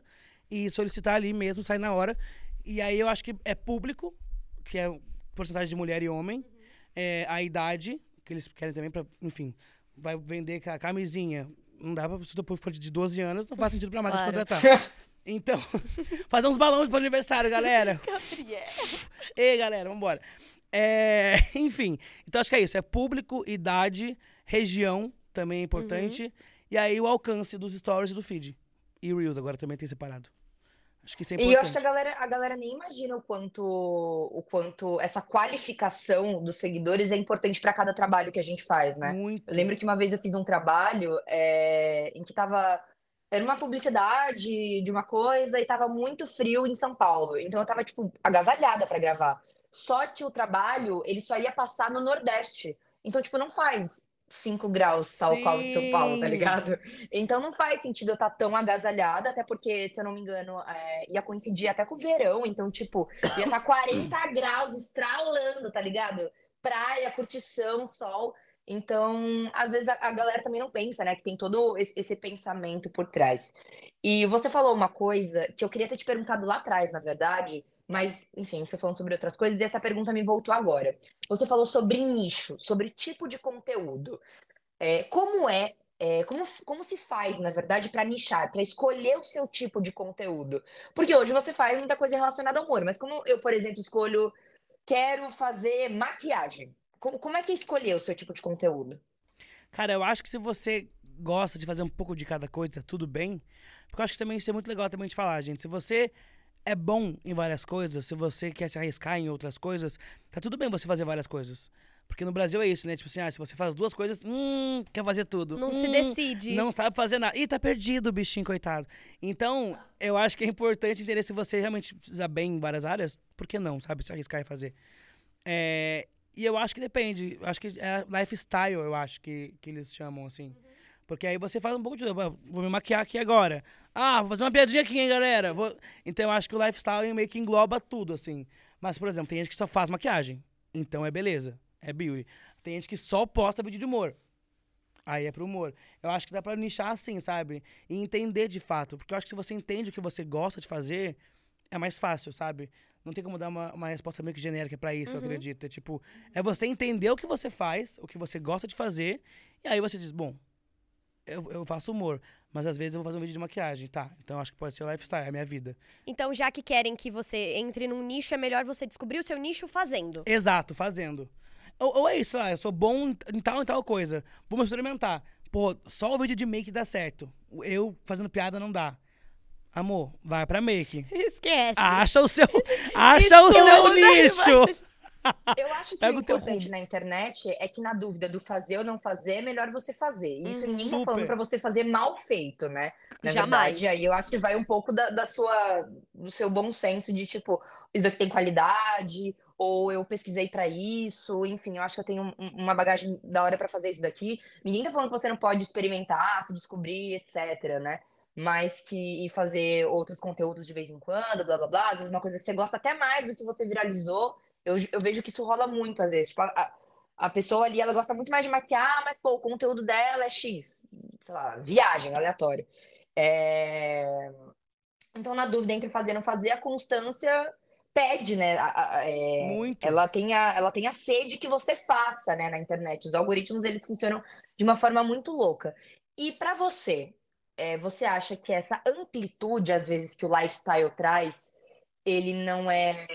e solicitar ali mesmo, sai na hora. E aí eu acho que é público, que é porcentagem de mulher e homem, é, a idade, que eles querem também para, enfim, vai vender ca- camisinha. Não dá pra, se tu for de 12 anos, não faz sentido pra marca te Claro. contratar. <laughs> Então, <laughs> fazer uns balões pro aniversário, galera. <laughs> Ei, galera, vambora. É, enfim, então acho que é isso. É público, idade, região, também é importante. E aí o alcance dos stories e do feed. E Reels agora também tem separado. Acho que isso é E eu importante. acho que a galera, a galera nem imagina o quanto, o quanto essa qualificação dos seguidores é importante para cada trabalho que a gente faz, né? Muito. Eu lembro que uma vez eu fiz um trabalho é, em que tava. Era uma publicidade de uma coisa e tava muito frio em São Paulo. Então eu tava, tipo, agasalhada para gravar. Só que o trabalho, ele só ia passar no Nordeste. Então, tipo, não faz 5 graus, tal qual de São Paulo, tá Sim. ligado? Então não faz sentido eu estar tão agasalhada, até porque, se eu não me engano, é, ia coincidir até com o verão, então, tipo, ia estar 40 <coughs> graus, estralando, tá ligado? Praia, curtição, sol. Então, às vezes a, a galera também não pensa, né, que tem todo esse, esse pensamento por trás. E você falou uma coisa que eu queria ter te perguntado lá atrás, na verdade, mas, enfim, foi falando sobre outras coisas e essa pergunta me voltou agora. Você falou sobre nicho, sobre tipo de conteúdo. É, como é, é, como, como se faz, na verdade, para nichar, para escolher o seu tipo de conteúdo? Porque hoje você faz muita coisa relacionada ao humor, mas como eu, por exemplo, escolho, quero fazer maquiagem. Como, como é que é escolher o seu tipo de conteúdo? Cara, eu acho que se você gosta de fazer um pouco de cada coisa, tudo bem. Porque eu acho que também isso é muito legal também de falar, gente. Se você é bom em várias coisas, se você quer se arriscar em outras coisas, tá tudo bem você fazer várias coisas. Porque no Brasil é isso, né? Tipo assim, ah, se você faz duas coisas, hum, quer fazer tudo. Não Hum, se decide. Não sabe fazer nada. Ih, tá perdido o bichinho, coitado. Então, eu acho que é importante entender se você realmente precisa bem em várias áreas, por que não, sabe? Se arriscar e fazer. É, e eu acho que depende. Acho que é lifestyle, eu acho que, que eles chamam, assim. Porque aí você faz um pouco de. "Ah, Vou me maquiar aqui agora. Ah, vou fazer uma piadinha aqui, hein, galera? Vou... Então eu acho que o lifestyle meio que engloba tudo, assim. Mas, por exemplo, tem gente que só faz maquiagem. Então é beleza. É beauty. Tem gente que só posta vídeo de humor. Aí é pro humor. Eu acho que dá pra nichar assim, sabe? E entender de fato. Porque eu acho que se você entende o que você gosta de fazer, é mais fácil, sabe? Não tem como dar uma, uma resposta meio que genérica pra isso, eu acredito. É tipo, é você entender o que você faz, o que você gosta de fazer, e aí você diz, bom, eu, eu faço humor, mas às vezes eu vou fazer um vídeo de maquiagem, tá? Então acho que pode ser lifestyle, é a minha vida. Então, já que querem que você entre num nicho, é melhor você descobrir o seu nicho fazendo. Exato, fazendo. Ou, ou é isso, lá, eu sou bom em tal e tal coisa. Vamos experimentar. Pô, só o vídeo de make dá certo. Eu fazendo piada não dá. Amor, vai pra make. <laughs> Esquece. Acha o seu, <laughs> acha o seu nicho. Eu acho que o importante na internet é que na dúvida do fazer ou não fazer, é melhor você fazer. Isso Uhum. ninguém tá falando pra você fazer mal feito, né? Na Jamais. verdade, aí eu acho que vai um pouco da, da sua, do seu bom senso de tipo, isso aqui tem qualidade, ou eu pesquisei pra isso, enfim, eu acho que eu tenho um- uma bagagem da hora pra fazer isso daqui. Ninguém tá falando que você não pode experimentar, se descobrir, etc, né? Mas que e fazer outros conteúdos de vez em quando, blá blá blá, às vezes uma coisa que você gosta até mais do que você viralizou. Eu, eu vejo que isso rola muito às vezes. Tipo, a, a- pessoa ali, ela gosta muito mais de maquiar, mas pô, o conteúdo dela é X. Sei lá, viagem, aleatório. É, Então, na dúvida entre fazer e não fazer, a constância pede, né? A- a- é, Muito. Ela tem a, ela tem a sede que você faça, né, na internet. Os algoritmos, eles funcionam de uma forma muito louca. E pra você, é, você acha que essa amplitude, às vezes, que o lifestyle traz, ele não é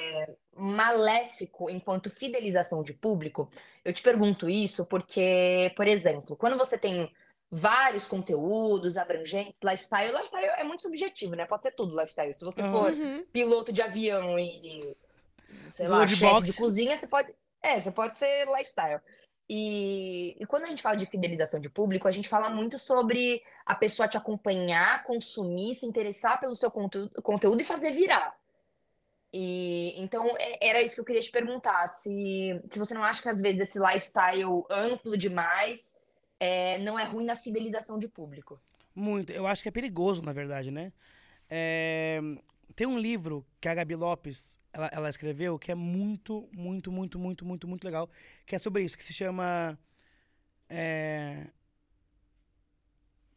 maléfico enquanto fidelização de público? Eu te pergunto isso porque, por exemplo, quando você tem vários conteúdos abrangentes, lifestyle, lifestyle é muito subjetivo, né? Pode ser tudo lifestyle. Se você for Uhum. piloto de avião e, sei lá, chefe boxe. de cozinha, você pode. É, você pode ser lifestyle. E, e quando a gente fala de fidelização de público, a gente fala muito sobre a pessoa te acompanhar, consumir, se interessar pelo seu conteúdo, conteúdo e fazer virar. E então é- era isso que eu queria te perguntar, se, se você não acha que às vezes esse lifestyle amplo demais é, não é ruim na fidelização de público. Muito. Eu acho que é perigoso, na verdade, né? É, Tem um livro que a Gabi Lopes ela, ela escreveu que é muito, muito, muito, muito, muito, muito legal, que é sobre isso, que se chama. É...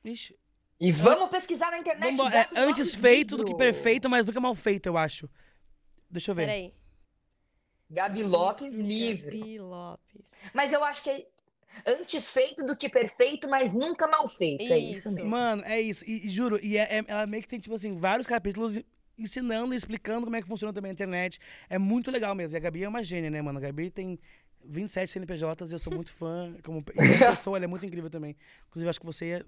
Ixi, E vamos pesquisar na internet. vambora. É, antes feito do que perfeito, mas nunca mal feito, eu acho. Deixa eu ver. Peraí. Gabi Lopes livro. Gabi Lopes. Mas eu acho que é antes feito do que perfeito, mas nunca mal feito. É isso Isso. mesmo. Mano, é isso. E, e juro, e é- é- ela meio que tem, tipo assim, vários capítulos ensinando e explicando como é que funciona também a internet. É muito legal mesmo. E a Gabi é uma gênia, né, mano? A Gabi tem 27 CNPJs e eu sou muito fã. Como, pessoa, ela é muito incrível também. Inclusive, acho que você ia.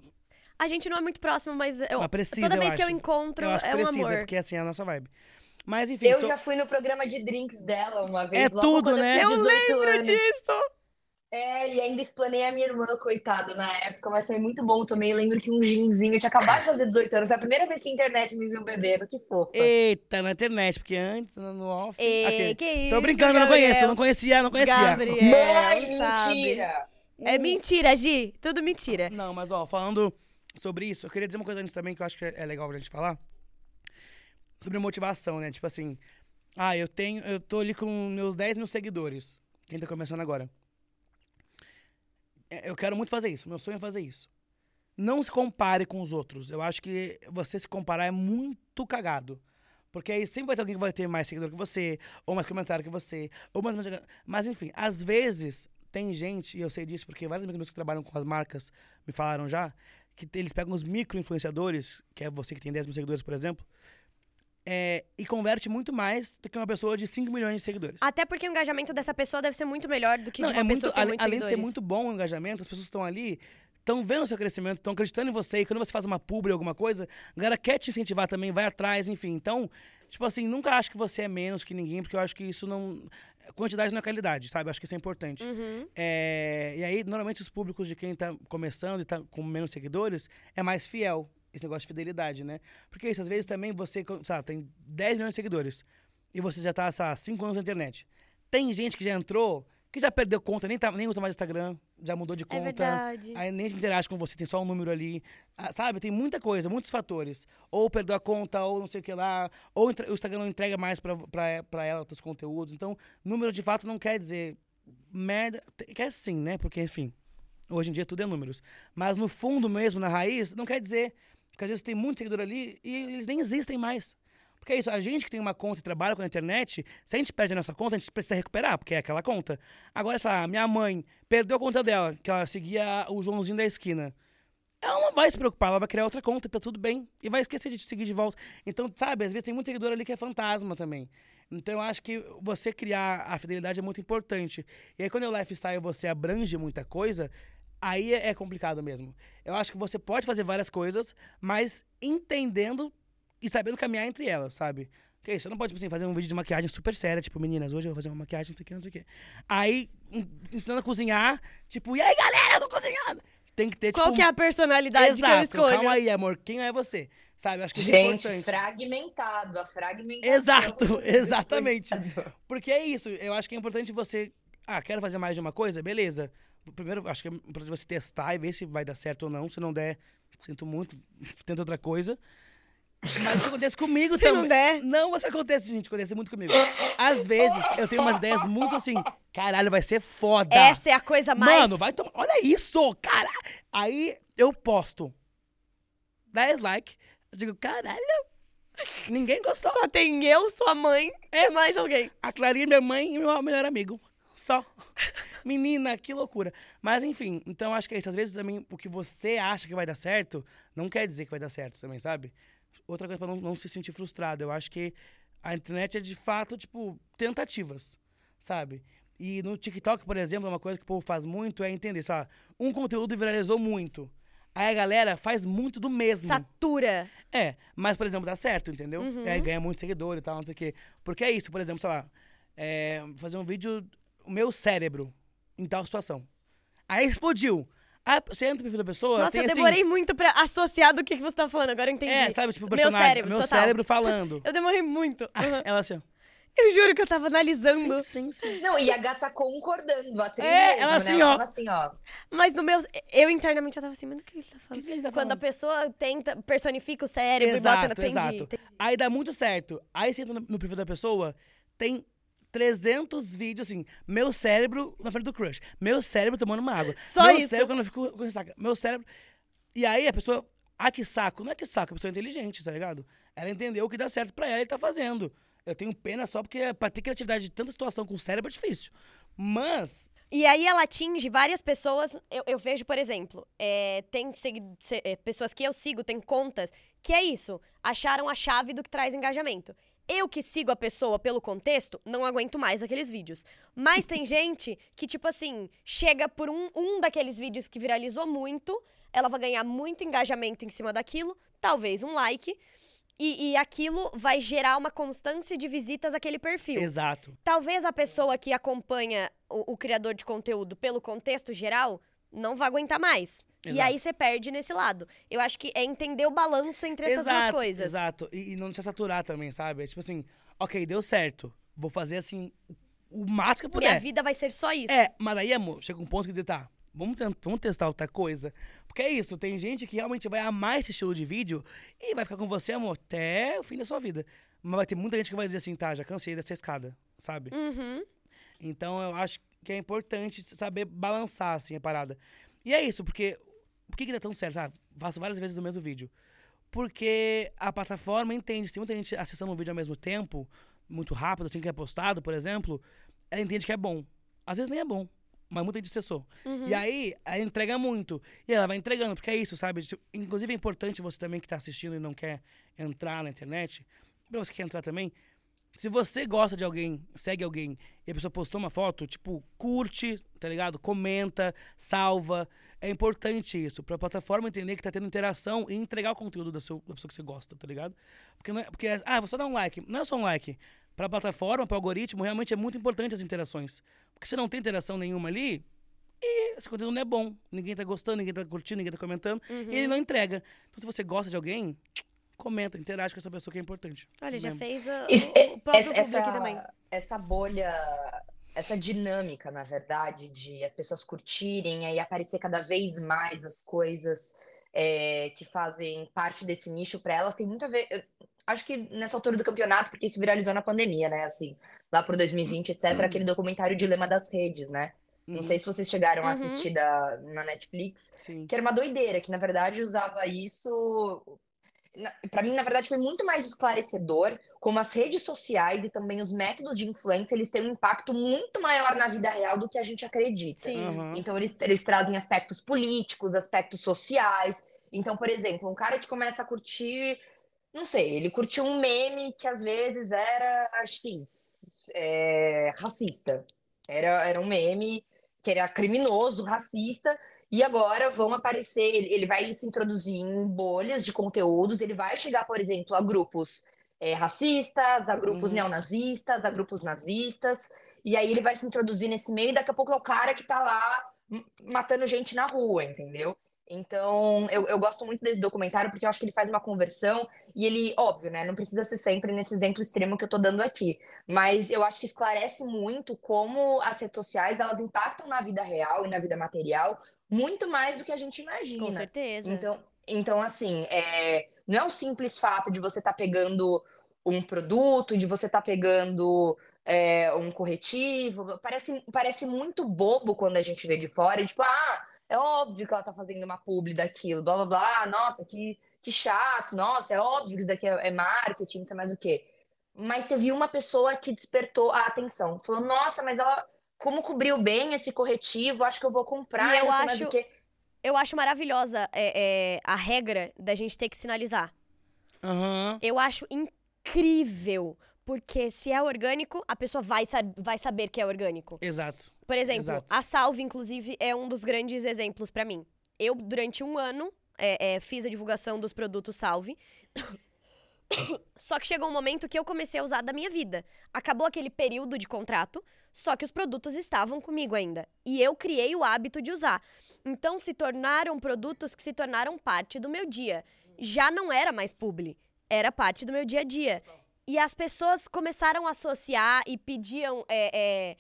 A gente não é muito próximo, mas eu, Mas precisa, toda eu vez que eu acho. encontro Eu acho que é um precisa, amor. porque assim é a nossa vibe. Mas enfim, Eu sou- já fui no programa de drinks dela uma vez. É logo tudo, né? Eu, Eu fiz 18 lembro anos. disso! É, e ainda explanei a minha irmã, coitada, na época, mas foi muito bom também. Eu lembro que um ginzinho, eu tinha acabado de fazer 18 anos, foi a primeira vez que a internet me viu bebendo, que fofa. Eita, na internet, porque antes, no off. Ei, aquele- que isso, Tô brincando, eu não Gabriel. conheço, eu não conhecia, não conhecia. Gabriel, Mãe, sabe? mentira! É mentira, Gi. Tudo mentira. Não, mas ó, falando sobre isso, eu queria dizer uma coisa antes também que eu acho que é legal pra gente falar. Sobre motivação, né? Tipo assim, ah, eu tenho. Eu tô ali com meus 10 mil seguidores. Quem tá começando agora. É, Eu quero muito fazer isso. Meu sonho é fazer isso. Não se compare com os outros. Eu acho que você se comparar é muito cagado. Porque aí sempre vai ter alguém que vai ter mais seguidor que você, ou mais comentário que você, ou mais. Mas enfim, às vezes tem gente, e eu sei disso porque vários amigos meus que trabalham com as marcas me falaram já, que eles pegam os micro-influenciadores, que é você que tem 10 mil seguidores, por exemplo, é, e converte muito mais do que uma pessoa de 5 milhões de seguidores. Até porque o engajamento dessa pessoa deve ser muito melhor do que Não, de uma é muito, pessoa que tem muitos além de ser muito bom o engajamento, as pessoas estão ali, estão vendo o seu crescimento, estão acreditando em você, e quando você faz uma publi ou alguma coisa, a galera quer te incentivar também, vai atrás, enfim. Então, tipo assim, nunca acho que você é menos que ninguém, porque eu acho que isso não. Quantidade não é qualidade, sabe? Eu acho que isso é importante. Uhum. É, e aí, normalmente, os públicos de quem tá começando e tá com menos seguidores é mais fiel. Esse negócio de fidelidade, né? Porque isso, às vezes também você, sabe, tem 10 milhões de seguidores e você já tá, sabe, 5 anos na internet. Tem gente que já entrou, que já perdeu conta, nem, tá, nem usa mais Instagram, já mudou de É conta. verdade. Aí nem interage com você, tem só um número ali. Ah, sabe? Tem muita coisa, muitos fatores. Ou perdeu a conta, ou não sei o que lá. Ou o Instagram não entrega mais pra, pra, pra ela os conteúdos. Então, número de fato não quer dizer merda. Quer sim, né? Porque, enfim, hoje em dia tudo é números. Mas no fundo mesmo, na raiz, não quer dizer. Porque às vezes tem muito seguidor ali e eles nem existem mais. Porque é isso, a gente que tem uma conta e trabalha com a internet, se a gente perde a nossa conta, a gente precisa recuperar, porque é aquela conta. Agora, sei lá, minha mãe perdeu a conta dela, que ela seguia o Joãozinho da esquina. Ela não vai se preocupar, ela vai criar outra conta, tá tudo bem. E vai esquecer de te seguir de volta. Então, sabe, às vezes tem muito seguidor ali que é fantasma também. Então, eu acho que você criar a fidelidade é muito importante. E aí, quando o lifestyle você abrange muita coisa, aí é é complicado mesmo. Eu acho que você pode fazer várias coisas, mas entendendo e sabendo caminhar entre elas, sabe? Que isso, você não pode, tipo assim, fazer um vídeo de maquiagem super séria, tipo, meninas, hoje eu vou fazer uma maquiagem, não sei o que, não sei o que. Aí, en- ensinando a cozinhar, tipo, e aí, galera, eu tô cozinhando! Tem que ter, Qual tipo... que é a personalidade que eu Exato, escolho? calma aí, amor, quem é você? Sabe, eu acho que é Gente, importante. fragmentado, a fragmentação. Exato, <laughs> exatamente. Porque é isso, eu acho que é importante você. Ah, quero fazer mais de uma coisa? Beleza. Primeiro, acho que é importante você testar e ver se vai dar certo ou não. Se não der, sinto muito, <laughs> tenta outra coisa. Mas isso acontece comigo <laughs> Se também. não der. Não, isso acontece, gente, acontece muito comigo. Às vezes, eu tenho umas ideias muito assim, caralho, vai ser foda. Essa é a coisa mais... Mano, vai tomar. Olha isso, cara. Aí eu posto 10 likes. Eu digo, caralho, ninguém gostou. Só tem eu, sua mãe É. mais alguém. A Clarinha, minha mãe e meu melhor amigo. Só. <laughs> Menina, que loucura. Mas enfim, então acho que é isso. Às vezes também o que você acha que vai dar certo, não quer dizer que vai dar certo também, sabe? Outra coisa pra não, não se sentir frustrado. Eu acho que a internet é de fato, tipo, tentativas, sabe? E no TikTok, por exemplo, uma coisa que o povo faz muito é entender, sabe? Um conteúdo viralizou muito. Aí a galera faz muito do mesmo. Satura. É, mas, por exemplo, dá certo, entendeu? Uhum. Aí ganha muito seguidor e tal, não sei o quê. Porque é isso, por exemplo, sei lá, é, fazer um vídeo, o meu cérebro em tal situação. Aí explodiu. Aí você entra no perfil da pessoa, Nossa, tem eu assim... demorei muito pra associar do que, que você tá falando. Agora eu entendi. É, sabe, tipo, o Meu personagem, cérebro, meu total. cérebro falando. <laughs> Eu demorei muito. Uhum. Ela assim, ó. Eu juro que eu tava analisando. Sim, sim, sim. Não, e a gata concordando, a atriz É, mesmo, ela né? assim, ela ó. tava assim, ó. Mas no meu. Eu internamente eu tava assim, mas do que ele tá falando? que, que ele tá Quando a falando? pessoa tenta, personifica o cérebro e bota na Exato, entendi. exato. Aí dá muito certo. Aí você entra no, no perfil da pessoa, tem 300 vídeos assim. Meu cérebro na frente do crush. Meu cérebro tomando uma água. Só meu isso. cérebro quando eu fico com ressaca. Meu cérebro. E aí a pessoa. Ah, que saco. Não é que saco, a pessoa é inteligente, tá ligado? Ela entendeu o que dá certo pra ela e tá fazendo. Eu tenho pena só porque pra ter criatividade de tanta situação com o cérebro é difícil. Mas. E aí ela atinge várias pessoas. Eu, eu vejo, por exemplo, é, tem se- é, pessoas que eu sigo, tem contas, que é isso. Acharam a chave do que traz engajamento. Eu que sigo a pessoa pelo contexto, não aguento mais aqueles vídeos. Mas tem <laughs> gente que, tipo assim, chega por um, um daqueles vídeos que viralizou muito, ela vai ganhar muito engajamento em cima daquilo, talvez um like, e, e aquilo vai gerar uma constância de visitas àquele perfil. Exato. Talvez a pessoa que acompanha o, o criador de conteúdo pelo contexto geral não vai aguentar mais. E Exato. aí você perde nesse lado. Eu acho que é entender o balanço entre essas duas exato, coisas. Exato. E, e não se saturar também, sabe? É tipo assim, ok, deu certo. Vou fazer assim o máximo que eu puder. Minha vida vai ser só isso. É, mas aí, amor, chega um ponto que tá. Vamos, tent- vamos testar outra coisa. Porque é isso, tem gente que realmente vai amar esse estilo de vídeo e vai ficar com você, amor, até o fim da sua vida. Mas vai ter muita gente que vai dizer assim, tá, já cansei dessa escada, sabe? Uhum. Então eu acho que é importante saber balançar, assim, a parada. E é isso, porque. Por que, que dá tão certo? Ah, faço várias vezes o mesmo vídeo. Porque a plataforma entende, se tem muita gente acessando um vídeo ao mesmo tempo, muito rápido, assim que é postado, por exemplo, ela entende que é bom. Às vezes nem é bom, mas muita gente acessou. Uhum. E aí, ela entrega muito. E ela vai entregando, porque é isso, sabe? Se- Inclusive é importante você também que tá assistindo e não quer entrar na internet, pra você que quer entrar também, se você gosta de alguém, segue alguém, e a pessoa postou uma foto, tipo, curte, tá ligado? Comenta, salva. É importante isso, pra plataforma entender que tá tendo interação e entregar o conteúdo da, seu, da pessoa que você gosta, tá ligado? Porque, não é, porque ah, vou só dar um like. Não é só um like. Pra plataforma, pro algoritmo, realmente é muito importante as interações. Porque se não tem interação nenhuma ali, e esse conteúdo não é bom. Ninguém tá gostando, ninguém tá curtindo, ninguém tá comentando, Uhum. e ele não entrega. Então, se você gosta de alguém, comenta, interage com essa pessoa que é importante. Olha, já fez Isso- o, o próprio essa, essa, também. essa bolha, essa dinâmica, na verdade, de as pessoas curtirem aí aparecer cada vez mais as coisas é, que fazem parte desse nicho para elas, tem muito a ver. eu acho que nessa altura do campeonato, porque isso viralizou na pandemia, né? Assim, lá pro 2020, etc., aquele documentário Dilema das Redes, né? Não Uhum. sei se vocês chegaram a Uhum. assistir da, na Netflix. Sim. que era uma doideira, que na verdade usava isso. Pra mim, na verdade, foi muito mais esclarecedor como as redes sociais e também os métodos de influência, eles têm um impacto muito maior na vida real do que a gente acredita. Sim. Aham. Então, eles, eles trazem aspectos políticos, aspectos sociais. Então, por exemplo, um cara que começa a curtir, não sei, ele curtiu um meme que às vezes era X, é, racista. Era, era um meme que era criminoso, racista, e agora vão aparecer, ele, vai se introduzir em bolhas de conteúdos, ele vai chegar, por exemplo, a grupos é, racistas, a grupos Uhum. neonazistas, a grupos nazistas, e aí ele vai se introduzir nesse meio, e daqui a pouco é o cara que tá lá matando gente na rua, entendeu? Então, eu, eu gosto muito desse documentário porque eu acho que ele faz uma conversão e ele, óbvio, né? Não precisa ser sempre nesse exemplo extremo que eu tô dando aqui, mas eu acho que esclarece muito como as redes sociais elas impactam na vida real e na vida material muito mais do que a gente imagina. Com certeza. Então, então assim, é, não é o simples fato de você estar pegando um produto, de você estar pegando é, um corretivo. Parece, parece muito bobo quando a gente vê de fora, e, tipo, ah, é óbvio que ela tá fazendo uma publi daquilo, blá blá blá, nossa, que, que chato, nossa, é óbvio que isso daqui é, é marketing, não sei mais o quê. Mas teve uma pessoa que despertou a atenção, falou, nossa, mas ela, como cobriu bem esse corretivo, acho que eu vou comprar, E eu não sei mais o acho- quê. Eu acho maravilhosa é, é, a regra da gente ter que sinalizar. Aham. Eu acho incrível. Porque se é orgânico, a pessoa vai, sa- vai saber que é orgânico. Exato. Por exemplo, Exato. a Salve, inclusive, é um dos grandes exemplos pra mim. Eu, durante um ano, é, é, fiz a divulgação dos produtos Salve. <coughs> Só que chegou um momento que eu comecei a usar da minha vida. Acabou aquele período de contrato, só que os produtos estavam comigo ainda. E eu criei o hábito de usar. Então se tornaram produtos que se tornaram parte do meu dia. Já não era mais publi, era parte do meu dia a dia. E as pessoas começaram a associar e pediam é, é,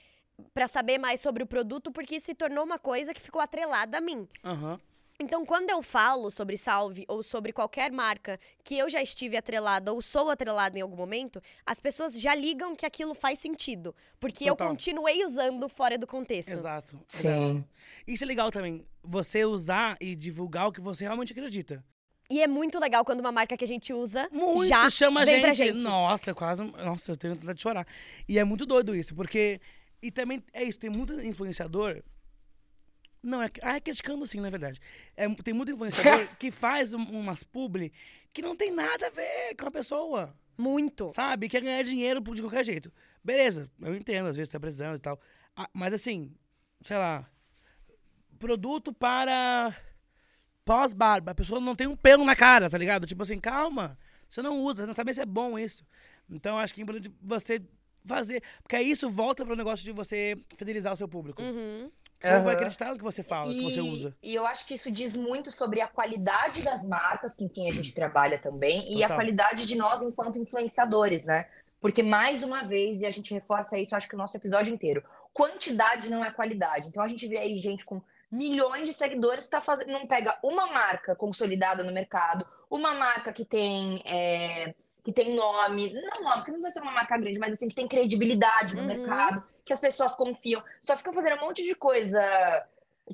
para saber mais sobre o produto, porque se tornou uma coisa que ficou atrelada a mim. Aham. Então, quando eu falo sobre Salve ou sobre qualquer marca que eu já estive atrelada ou sou atrelada em algum momento, as pessoas já ligam que aquilo faz sentido. Porque eu Total. continuei usando fora do contexto. Exato. Sim. Isso é legal também. Você usar e divulgar o que você realmente acredita. E é muito legal quando uma marca que a gente usa Muito, já chama a vem gente. pra gente. Nossa, quase. Nossa, eu tenho vontade de chorar. E é muito doido isso, porque. E também é isso, tem muito influenciador. Não, é, ah, é criticando sim, na verdade. É, tem muito influenciador <laughs> que faz um- umas publi que não tem nada a ver com a pessoa. Muito. Sabe? Quer ganhar dinheiro de qualquer jeito. Beleza, eu entendo, às vezes tá precisando e tal. Ah, mas assim, sei lá. Produto para pós-barba. A pessoa não tem um pelo na cara, tá ligado? Tipo assim, calma. Você não usa, você não sabe se é bom isso. Então acho que é importante você fazer. Porque aí isso volta pro negócio de você fidelizar o seu público. Uhum. O povo vai acreditar no que você fala, que você E- usa. E eu acho que isso diz muito sobre a qualidade das marcas com quem a gente trabalha também e a Total. qualidade de nós enquanto influenciadores, né? Porque, mais uma vez, e a gente reforça isso, acho que o nosso episódio inteiro, quantidade não é qualidade. Então, a gente vê aí gente com milhões de seguidores, tá fazendo, não pega uma marca consolidada no mercado, uma marca que tem é, que tem nome, não nome, que não precisa ser uma marca grande, mas assim, que tem credibilidade no Uhum. mercado, que as pessoas confiam, só fica fazendo um monte de coisa,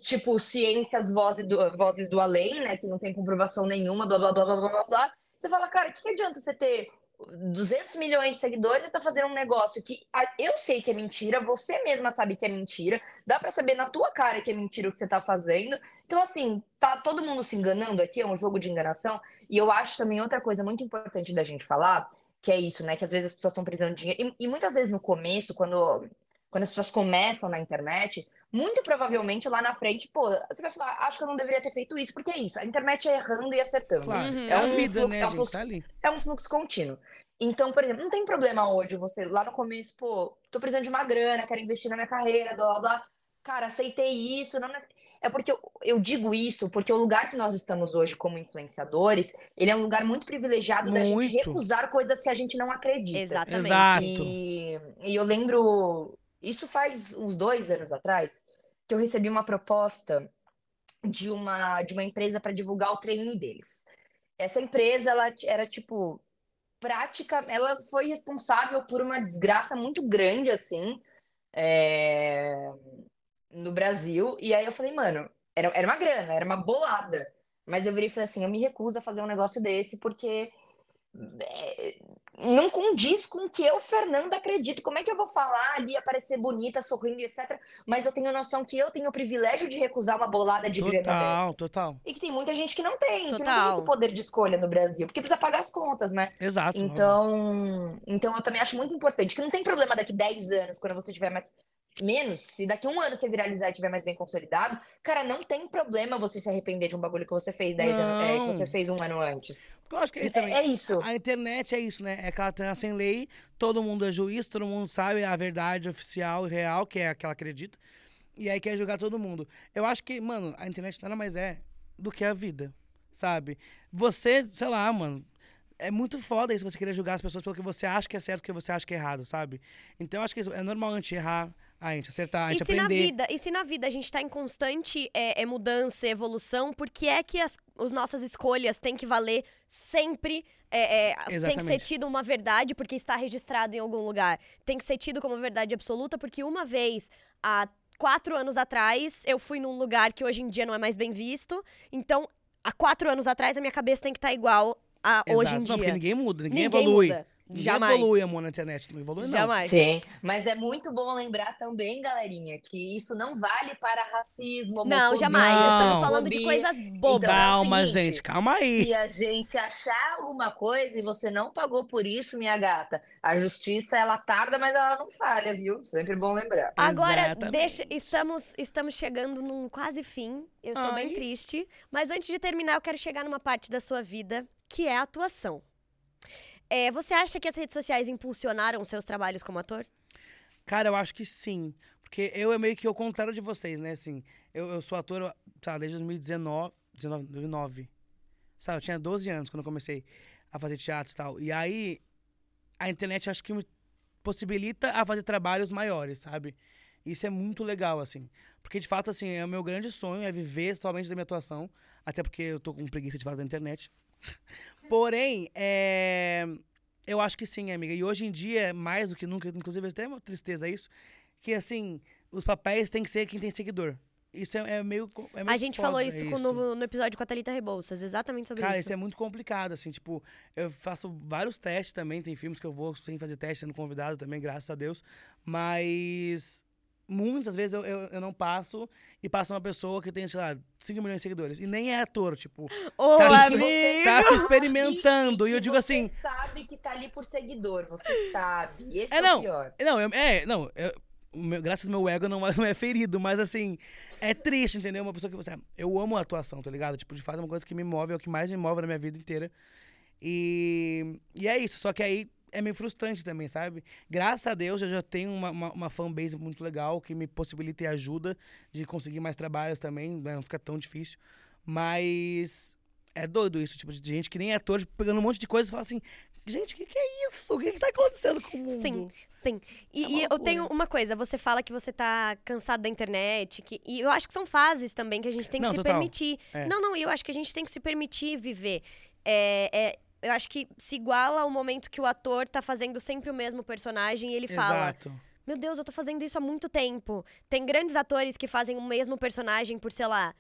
tipo ciências, vozes do, vozes do além, né, que não tem comprovação nenhuma, blá, blá, blá, blá, blá, blá, blá. Você fala, cara, o que, que adianta você ter 200 milhões de seguidores e tá fazendo um negócio que eu sei que é mentira, você mesma sabe que é mentira, dá pra saber na tua cara que é mentira o que você tá fazendo. Então, assim, tá todo mundo se enganando aqui, é um jogo de enganação. E eu acho também outra coisa muito importante da gente falar, que é isso, né? Que às vezes as pessoas estão precisando de dinheiro. E, e muitas vezes no começo, quando, quando as pessoas começam na internet, muito provavelmente lá na frente, pô, você vai falar, acho que eu não deveria ter feito isso, porque é isso, a internet é errando e acertando. Claro. Uhum. É a um vida, fluxo, né, é um fluxo Tá ali. é um fluxo contínuo. Então, por exemplo, não tem problema hoje você, lá no começo, pô, tô precisando de uma grana, quero investir na minha carreira, blá blá blá. Cara, aceitei isso. Não... É porque eu, eu digo isso porque o lugar que nós estamos hoje como influenciadores, ele é um lugar muito privilegiado da gente Muito. recusar coisas que a gente não acredita. Exatamente. Exato. E, e eu lembro, isso faz uns dois anos atrás, que eu recebi uma proposta de uma, de uma empresa para divulgar o treino deles. Essa empresa, ela era tipo prática, ela foi responsável por uma desgraça muito grande assim é, no Brasil. E aí eu falei, mano, era, era uma grana, era uma bolada. Mas eu virei e falei assim, eu me recuso a fazer um negócio desse porque é, não condiz com o que eu, Fernanda, acredito. Como é que eu vou falar ali, aparecer bonita, sorrindo e etc. Mas eu tenho noção que eu tenho o privilégio de recusar uma bolada de grana. Total, total. E que tem muita gente que não tem, que não tem Total. esse poder de escolha no Brasil, porque precisa pagar as contas, né? Exato. Então, então eu também acho muito importante, que não tem problema daqui 10 anos, quando você tiver mais menos, se daqui um ano você viralizar e tiver mais bem consolidado, cara, não tem problema você se arrepender de um bagulho que você fez 10 anos, é, que você fez um ano antes. Eu acho que é isso. É, é isso. A internet é isso, né? É aquela terra sem lei, todo mundo é juiz, todo mundo sabe a verdade oficial e real, que é a que ela acredita, e aí quer julgar todo mundo. Eu acho que, mano, a internet nada mais é do que a vida, sabe? Você, sei lá, mano, é muito foda isso você querer julgar as pessoas pelo que você acha que é certo, o que você acha que é errado, sabe? Então eu acho que isso- é normal a gente errar, a gente acertar, a E gente se, na aprender. vida, e se na vida a gente tá em constante é, é, mudança, evolução, por que é que as, as nossas escolhas têm que valer sempre? é, é, tem que ser tido uma verdade porque está registrado em algum lugar. Tem que ser tido como verdade absoluta porque uma vez, há quatro anos atrás, eu fui num lugar que hoje em dia não é mais bem visto. Então, há quatro anos atrás, a minha cabeça tem que estar igual a hoje em Exato. Não, porque dia. ninguém muda, ninguém, Ninguém evolui. muda. Ninguém Jamais. evolui, amor, na internet. Não evolui, não. Jamais. Sim, mas é muito bom lembrar também, galerinha, que isso não vale para racismo, Não, jamais. Não. Estamos falando de coisas bobas. Então, é Calma, seguinte, gente, calma aí. Se a gente achar alguma coisa e você não pagou por isso, minha gata, a justiça ela tarda, mas ela não falha, viu? Sempre bom lembrar. Agora, Exatamente. deixa, estamos, estamos chegando num quase fim. Eu estou bem triste. Mas antes de terminar, eu quero chegar numa parte da sua vida, que é a atuação. É, você acha que as redes sociais impulsionaram seus trabalhos como ator? Cara, eu acho que sim. Porque eu é meio que o contrário de vocês, né? Assim, eu, eu sou ator, sabe, desde 2019, 19, 2009. Sabe, eu tinha 12 anos quando eu comecei a fazer teatro e tal. E aí, a internet acho que me possibilita a fazer trabalhos maiores, sabe? Isso é muito legal, assim. Porque, de fato, assim, é o meu grande sonho é viver totalmente da minha atuação. Até porque eu tô com preguiça de falar da internet. <laughs> Porém, é... eu acho que sim, amiga. E hoje em dia, mais do que nunca, inclusive até uma tristeza isso, que, assim, os papéis têm que ser quem tem seguidor. Isso é, é meio, é meio a gente foda, falou isso, com- isso. No, no episódio com a Thalita Rebouças, exatamente sobre Cara, isso. isso é muito complicado, assim, tipo, eu faço vários testes também, tem filmes que eu vou sem fazer teste, sendo convidado também, graças a Deus, mas muitas vezes eu, eu, eu não passo e passa uma pessoa que tem, sei lá, 5 milhões de seguidores, e nem é ator, tipo, Ô, tá, amigo! se, tá se experimentando, e, eu que digo assim, Você sabe que tá ali por seguidor, você sabe. Esse É, é, não. o pior. Não, eu- é, não, eu- meu- graças ao meu ego não, é- <laughs> não é ferido, mas assim, é triste, entendeu? Uma pessoa que você. Eu amo a atuação, tá ligado? Tipo, de fato é uma coisa que me move, é o que mais me move na minha vida inteira. E, e é isso, só que aí é meio frustrante também, sabe? Graças a Deus eu já tenho uma, uma, uma fanbase muito legal que me possibilita e ajuda de conseguir mais trabalhos também, né? não fica tão difícil. Mas é doido isso, tipo, de gente que nem é ator, tipo, pegando um monte de coisa e fala assim, gente, o que, que é isso? O que, que tá acontecendo com o mundo? Sim, sim. E, É e eu tenho uma coisa, você fala que você tá cansado da internet, que, e eu acho que são fases também que a gente tem que Não, se total. permitir. É. Não, não, eu acho que a gente tem que se permitir viver. É, é, eu acho que se iguala ao momento que o ator tá fazendo sempre o mesmo personagem e ele fala: Exato. Meu Deus, eu tô fazendo isso há muito tempo. Tem grandes atores que fazem o mesmo personagem por, sei lá,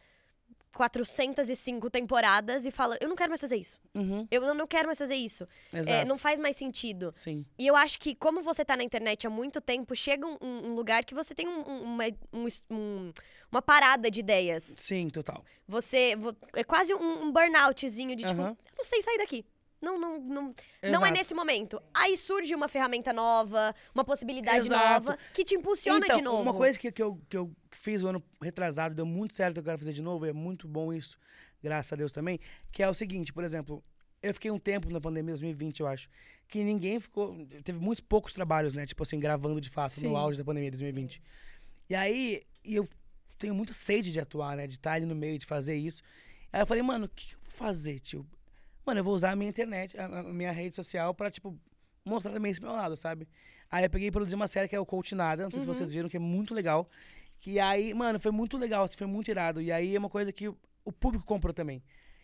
405 temporadas e fala: Eu não quero mais fazer isso. Uhum, Eu não quero mais fazer isso. exato. É, não faz mais sentido. Sim. E eu acho que, como você tá na internet há muito tempo, chega um, um lugar que você tem um- um- uma, um um- uma parada de ideias. Sim, total. Você. vo- É quase um, burnoutzinho de tipo, eu não sei sair daqui. Não, não, não, não é nesse momento. Aí surge uma ferramenta nova, uma possibilidade Exato. nova, que te impulsiona então, de novo. uma coisa que, que, eu, que eu fiz o ano retrasado, deu muito certo, eu quero fazer de novo, e é muito bom isso, graças a Deus também, que é o seguinte, por exemplo, eu fiquei um tempo na pandemia 2020, eu acho, que ninguém ficou, teve muitos poucos trabalhos, né, tipo assim, gravando de fato, Sim. no auge da pandemia 2020. E aí, e eu tenho muito sede de atuar, né, de estar ali no meio, de fazer isso. Aí eu falei, mano, o que eu vou fazer, tio? Mano, eu vou usar a minha internet, a, a minha rede social pra, tipo, mostrar também esse meu lado, sabe? Aí eu peguei e produzi uma série que é o Coach Nada, não sei se vocês viram, que é muito legal. Que aí, mano, foi muito legal, assim, foi muito irado. E aí é uma coisa que o- o público comprou também.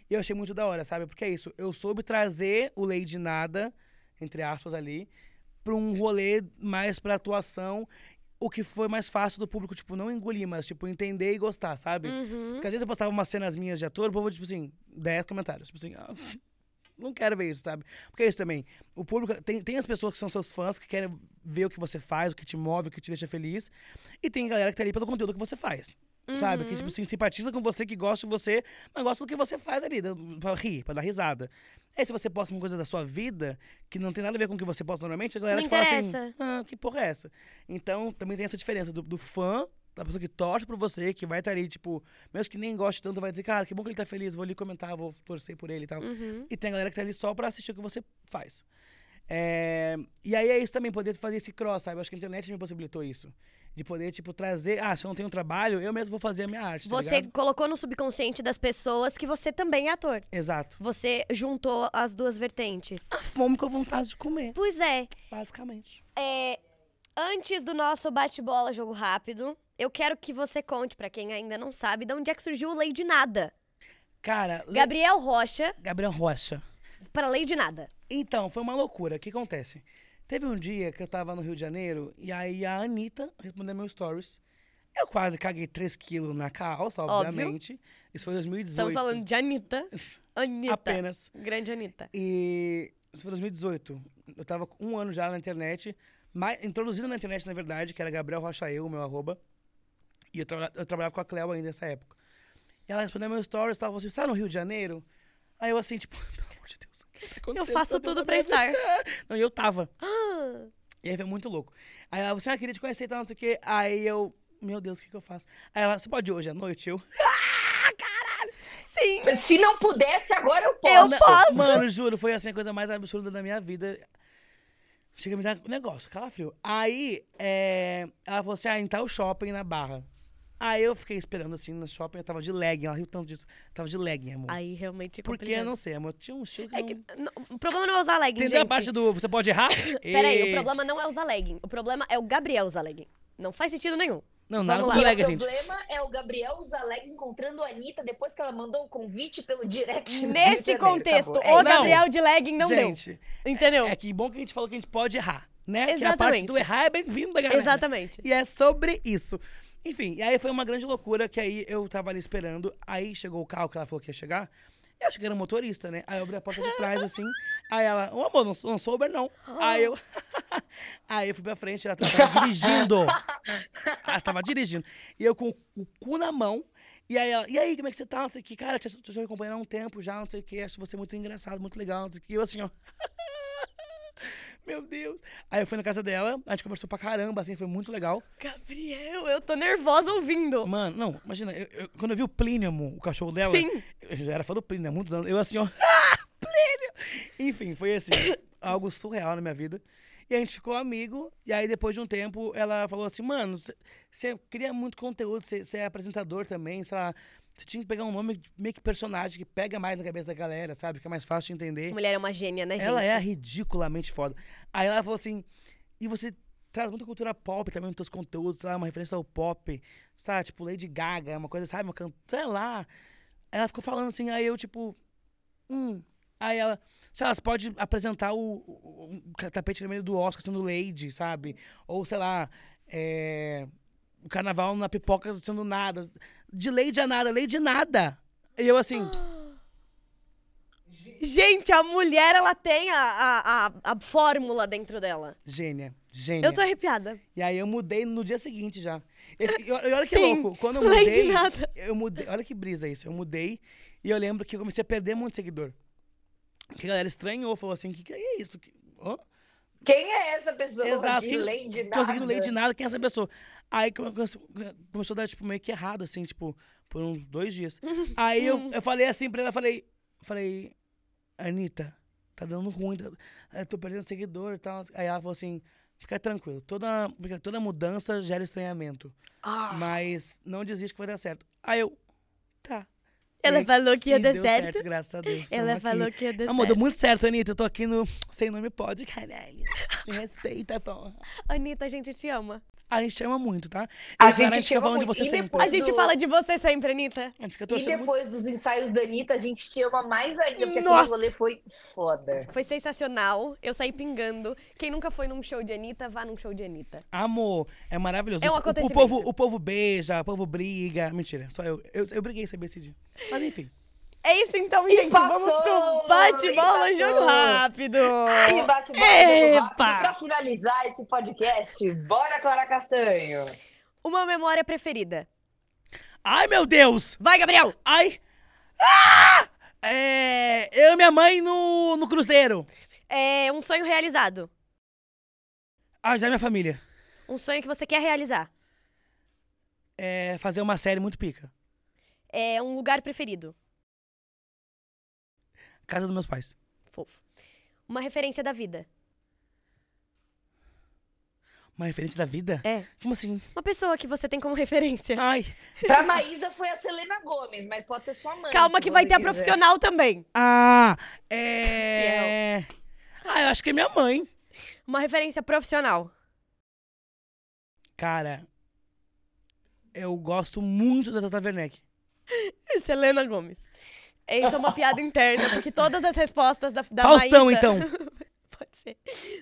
E eu achei muito da hora, sabe? Porque é isso, eu soube trazer o Lei de Nada, entre aspas ali, pra um rolê mais pra atuação, o que foi mais fácil do público, tipo, não engolir, mas, tipo, entender e gostar, sabe? Uhum. Porque às vezes eu postava umas cenas minhas de ator, o povo, tipo assim, 10 comentários. Tipo assim, ah, não quero ver isso, sabe? Porque é isso também. O público. Tem, tem as pessoas que são seus fãs, que querem ver o que você faz, o que te move, o que te deixa feliz. E tem galera que tá ali pelo conteúdo que você faz. Sabe? Que, tipo assim, simpatiza com você, que gosta de você, mas gosta do que você faz ali, pra rir, pra dar risada. Aí se você posta uma coisa da sua vida, que não tem nada a ver com o que você posta normalmente, a galera Não te fala assim, ah, que porra é essa? Então, também tem essa diferença do, do fã, da pessoa que torce por você, que vai estar ali, tipo, mesmo que nem goste tanto, vai dizer, cara, que bom que ele tá feliz, vou ali comentar, vou torcer por ele e tal. Uhum. E tem a galera que tá ali só pra assistir o que você faz. É, E aí é isso também, poder fazer esse cross, sabe? Acho que a internet me possibilitou isso. De poder, tipo, trazer, ah, se eu não tenho trabalho, eu mesmo vou fazer a minha arte, tá Você ligado? colocou no subconsciente das pessoas que você também é ator. Exato. Você juntou as duas vertentes. A fome com a vontade de comer, Pois é, basicamente. é, antes do nosso bate-bola jogo rápido, eu quero que você conte pra quem ainda não sabe de onde é que surgiu o Lei de Nada. Cara, Le- Gabriel Rocha Gabriel Rocha. para Lei de Nada. Então, foi uma loucura. O que acontece? Teve um dia que eu tava no Rio de Janeiro e aí a Anitta respondeu meu stories. Eu quase caguei 3 quilos na calça, Óbvio. obviamente. Isso foi em 2018. Estamos falando de Anitta. <laughs> Anitta. Apenas. Grande Anitta. E isso foi em 2018. Eu tava um ano já na internet, mais, introduzido na internet, na verdade, que era Gabriel Rocha Eu, meu arroba. E eu, traba- eu trabalhava com a Cleo ainda nessa época. E ela respondeu meu stories, tava assim, sai no Rio de Janeiro? Aí eu assim, tipo, <laughs> pelo amor de Deus, o que tá Eu faço Tá tudo pra estar. <laughs> Não, e eu tava. <gasps> E aí foi muito louco. Aí ela, você ah, queria te conhecer e tal, não sei o quê. Aí eu, meu Deus, o que, que eu faço? Aí ela, você pode ir hoje à noite? Eu, <laughs> Sim. Se não pudesse, agora eu Eu posso. posso. Mano, juro, foi assim a coisa mais absurda da minha vida. Chega a me dar um negócio, calafrio. Aí, é, ela falou assim, ah, em tal shopping na Barra. Aí eu fiquei esperando assim no shopping, eu tava de legging, ela riu tanto disso. Tava de legging, amor. Aí realmente é Porque, eu não sei, amor, tinha um estilo que É não... que, não, o problema não é usar legging, Entendeu gente. a parte do você pode errar? <coughs> Peraí, E- o problema não é usar legging. O problema é o Gabriel usar legging. Não faz sentido nenhum. Não, nada contra lá. E lega, o gente. problema é o Gabriel Zaleg encontrando a Anitta depois que ela mandou o convite pelo direct. Nesse contexto, Acabou. o É Não. Gabriel de legging não gente, deu. Entendeu? é que bom que a gente falou que a gente pode errar, né? Que a parte Exatamente. do errar é bem-vinda, galera. Exatamente. E é sobre isso. Enfim, e aí foi uma grande loucura que aí eu tava ali esperando. Aí chegou o carro que ela falou que ia chegar. Eu achei que era um motorista, né? Aí eu abri a porta de trás, assim. Aí ela, ô amor, não, não sou Uber, não. Aí eu. <laughs> aí eu fui pra frente, ela tava dirigindo. Ela tava dirigindo. E eu com o cu na mão. E aí ela, e aí, como é que você tá? Não sei o que, cara, te, te, te acompanhando há um tempo já, não sei o que, acho você muito engraçado, muito legal, não sei o que. E eu assim, ó. <laughs> Meu Deus. Aí eu fui na casa dela, a gente conversou pra caramba, assim, foi muito legal. Gabriel, eu tô nervosa ouvindo. Mano, não, imagina, eu- eu- quando eu vi o Plínio, o cachorro dela, Sim. eu já era fã do Plínio há muitos anos, eu assim, ó, ah, <laughs> Plínio! Enfim, foi assim, <coughs> algo surreal na minha vida. E a gente ficou amigo, e aí depois de um tempo ela falou assim, mano, você cria muito conteúdo, você é apresentador também, sei lá, Você tinha que pegar um nome meio que personagem que pega mais na cabeça da galera, sabe? Que é mais fácil de entender. Mulher é uma gênia, né, gente? Ela é ridiculamente foda. Aí ela falou assim, e você traz muita cultura pop também nos seus conteúdos, sabe? Uma referência ao pop, sabe? Tipo, Lady Gaga, uma coisa, sabe? Uma can... Sei lá. Ela ficou falando assim, aí eu, tipo, hum. Aí ela, sei lá, você pode apresentar o, o, o tapete vermelho do Oscar sendo Lady, sabe? Ou, sei lá, é, o carnaval na pipoca sendo nada. De Lady a nada, Lady nada. E eu assim. Gente, a mulher, ela tem a, a, a, a fórmula dentro dela. Gênia, gênia. Eu tô arrepiada. E aí eu mudei no dia seguinte já. E, e- e olha que Sim, louco, quando eu Lady mudei, nada. eu mudei, olha que brisa isso, eu mudei e eu lembro que eu comecei a perder muito seguidor. Que a galera estranhou, falou assim, que que é isso? Que, hã? Quem é essa pessoa Exato, que quem- Lady Tô seguindo nada? Lady nada, quem é essa pessoa? Aí come- come- começou a dar, tipo, meio que errado, assim, tipo, por uns dois dias. <laughs> Aí eu, eu falei assim pra ela, falei, falei, Anitta, tá dando ruim, tá- eu tô perdendo seguidor e tal. Aí ela falou assim, fica tranquilo, toda, porque toda mudança gera estranhamento. Ah. Mas não desiste que vai dar certo. Aí eu, tá. Ela E- falou que ia dar deu certo. graças a Deus. Ela falou aqui. que ia dar Amor, certo. deu muito certo, Anitta. Eu tô aqui no Sem Nome Pode, caralho. Me respeita, porra. <laughs> Anitta, a gente te ama. A gente ama muito, tá? A E, cara, gente ama falando de muito. você sempre. depois- A gente do- fala de você sempre, Anitta. A gente fica E torcendo muito. depois dos ensaios da Anitta, a gente te ama mais ainda, porque Nossa. aquele rolê foi foda. Foi sensacional. Eu saí pingando. Quem nunca foi num show de Anitta, vá num show de Anitta. Amor, é maravilhoso. É um O- o, acontecimento. povo, o povo beija, o povo briga. Mentira, só eu. Eu, eu briguei saber esse dia. Mas enfim. É isso então, E gente. Vamos pro bate-bola jogo rápido. E bate bola jogo rápido. Epa! E pra finalizar esse podcast, bora, Clara Castanho. Uma memória preferida. Ai, meu Deus! Vai, Gabriel! Ai! Ah! É, eu e minha mãe no, no cruzeiro. É um sonho realizado. Já é minha família. Um sonho que você quer realizar. É fazer uma série muito pica. É um lugar preferido. Casa dos meus pais. Fofo. Uma referência da vida. Uma referência da vida? É. Como assim? Uma pessoa que você tem como referência. Ai. <laughs> Pra Maísa foi a Selena Gomes, mas pode ser sua mãe. Calma se que vai ter a profissional também. Ah, é. Ah, eu acho que é minha mãe. Uma referência profissional. Cara, eu gosto muito da Tata Werneck. <laughs> Selena Gomes. Isso é uma piada interna, porque todas as respostas da, da Faustão, Maísa... então. <laughs> Pode ser.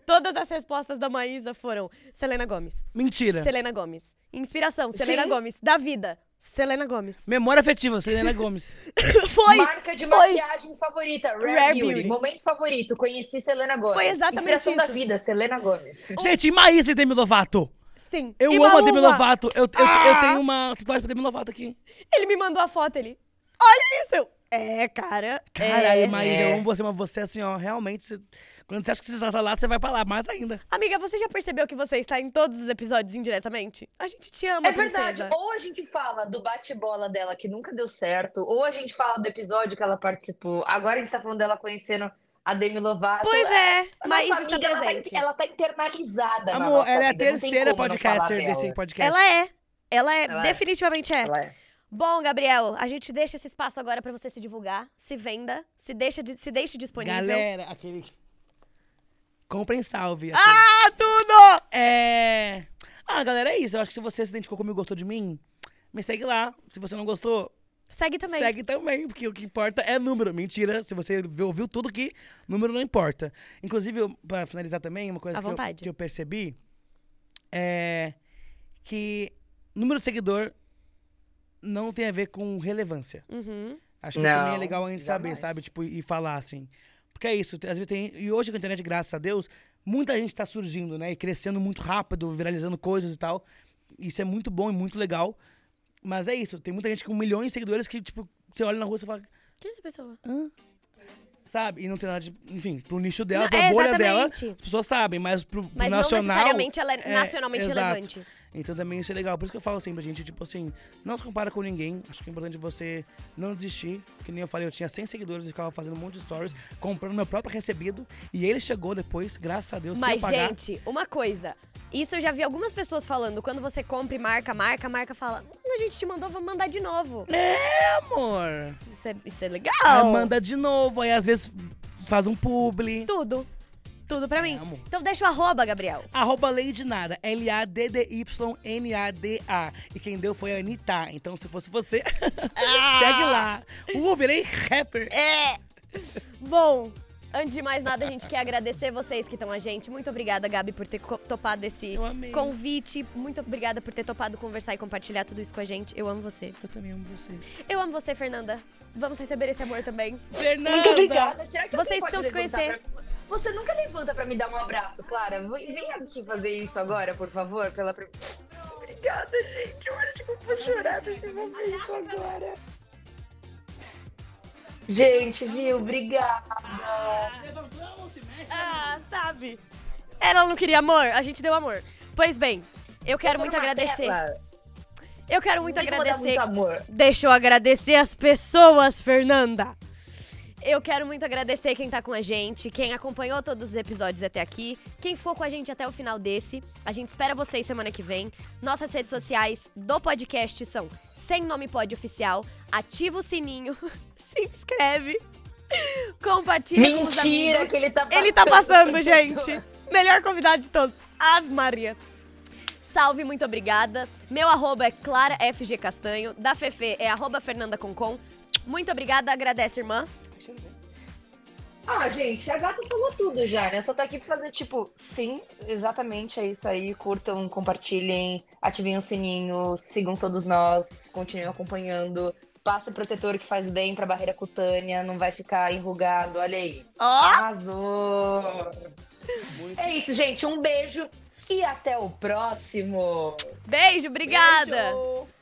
Todas as respostas da Maísa foram Selena Gomes. Mentira. Selena Gomes. Inspiração, Selena Sim. Gomes. Da vida, Selena Gomes. Memória afetiva, Selena Gomes. <laughs> Foi! Marca de foi. maquiagem favorita, Rare, Rare Beauty. Beauty. Momento favorito, conheci Selena Gomes. Foi exatamente Inspiração da isso. vida, Selena Gomes. Gente, e Maísa e Demi Lovato? Sim. Eu E amo a Maluma? Demi Lovato. Eu, eu, eu Ah! tenho uma tatuagem pra Demi Lovato aqui. Ele me mandou a foto, ele. Olha isso! É, cara. Caralho, é. Maísa, É. eu amo você, mas você, assim, ó, realmente. você- Quando você acha que você já tá lá, você vai pra lá, mais ainda. Amiga, você já percebeu que você está em todos os episódios indiretamente? A gente te ama, É verdade. princesa. Ou a gente fala do bate-bola dela que nunca deu certo, ou a gente fala do episódio que ela participou. Agora a gente tá falando dela conhecendo a Demi Lovato. Pois é, A Maísa nossa está amiga, ela tá, presente. ela tá internalizada na Amor, nossa ela é a vida, terceira podcaster desse podcast. Ela é. Ela é, Ela é. definitivamente é. Ela é. Bom, Gabriel, a gente deixa esse espaço agora pra você se divulgar, se venda, se, deixa de- se deixe disponível. Galera, aquele. Comprem salve. assim. Ah, tudo! É. Ah, galera, é isso. Eu acho que se você se identificou comigo e gostou de mim, me segue lá. Se você não gostou, Segue também. segue também, porque o que importa é número. Mentira, se você viu- ouviu tudo aqui, número não importa. Inclusive, pra finalizar também, uma coisa que eu, que eu percebi é que número de seguidor não tem a ver com relevância. Uhum. Acho que isso também é Não, legal a gente saber, jamais. sabe? Tipo, e falar assim. Porque é isso, às vezes tem. E hoje com a internet, graças a Deus, muita gente tá surgindo, né? E crescendo muito rápido, viralizando coisas e tal. Isso é muito bom e muito legal. Mas é isso, tem muita gente com milhões de seguidores que, tipo, você olha na rua e você fala, Quem é essa pessoa? sabe? E não tem nada de. Enfim, pro nicho dela, Não, pra é, bolha dela, exatamente. as pessoas sabem, mas pro, pro Mas não nacional. necessariamente ela é, é, nacionalmente exato. Então também isso é legal. Por isso que eu falo sempre, gente, tipo assim, não se compara com ninguém. Acho que é importante você não desistir. Que nem eu falei, eu tinha 100 seguidores e ficava fazendo um monte de stories, comprando meu próprio recebido. E ele chegou depois, graças a Deus, sem Mas, eu pagar. gente, uma coisa. Isso eu já vi algumas pessoas falando. Quando você compra e marca, marca, marca fala: hum, a gente te mandou, vamos mandar de novo. É, amor. Isso é, isso é legal. Aí manda de novo, aí às vezes faz um publi. Tudo. Tudo pra mim. amor. Então deixa o arroba, Gabriel. Arroba Lady Nada, L-A-D-D-Y-N-A-D-A. E quem deu foi a Anitta. Então, se fosse você, <laughs> segue lá. Uh, virei rapper. É. Bom, antes de mais nada, a gente quer agradecer vocês que estão a gente. Muito obrigada, Gabi, por ter topado esse convite. Muito obrigada por ter topado conversar e compartilhar tudo isso com a gente. Eu amo você. Eu também amo você. Eu amo você, Fernanda. Vamos receber esse amor também. Fernanda! Muito obrigada. Será que Vocês precisam se conhecer. pra- Você nunca levanta pra me dar um abraço, Clara. Vem aqui fazer isso agora, por favor, pela Obrigada, gente. Olha, tipo, eu vou chorar nesse momento agora. Gente, viu? Obrigada. Ah, sabe? Ela não queria amor, a gente deu amor. Pois bem, eu quero Tô muito agradecer. tela. Eu quero muito Tem que agradecer. Muito amor. Deixa eu agradecer as pessoas, Fernanda. Eu quero muito agradecer quem tá com a gente, quem acompanhou todos os episódios até aqui, quem ficou com a gente até o final desse. A gente espera vocês semana que vem. Nossas redes sociais do podcast são Sem Nome Pod Oficial. Ativa o sininho, <laughs> se inscreve, compartilha com os Mentira amigos. que ele tá passando. Ele tá passando, gente. Melhor convidado de todos. Ave Maria. Salve, muito obrigada. Meu arroba é Clara FG Castanho. Da Fefe é arroba Fernanda Concon. Muito obrigada, agradece, irmã. Ah, gente, a gata falou tudo já, né? Só tô aqui pra fazer, tipo, sim, exatamente é isso aí. Curtam, compartilhem, ativem o sininho, sigam todos nós, continuem acompanhando. Passe protetor que faz bem pra barreira cutânea, não vai ficar enrugado, olha aí. Ó! Arrasou! Muito É isso, gente. Um beijo e até o próximo! Beijo, obrigada. Beijo.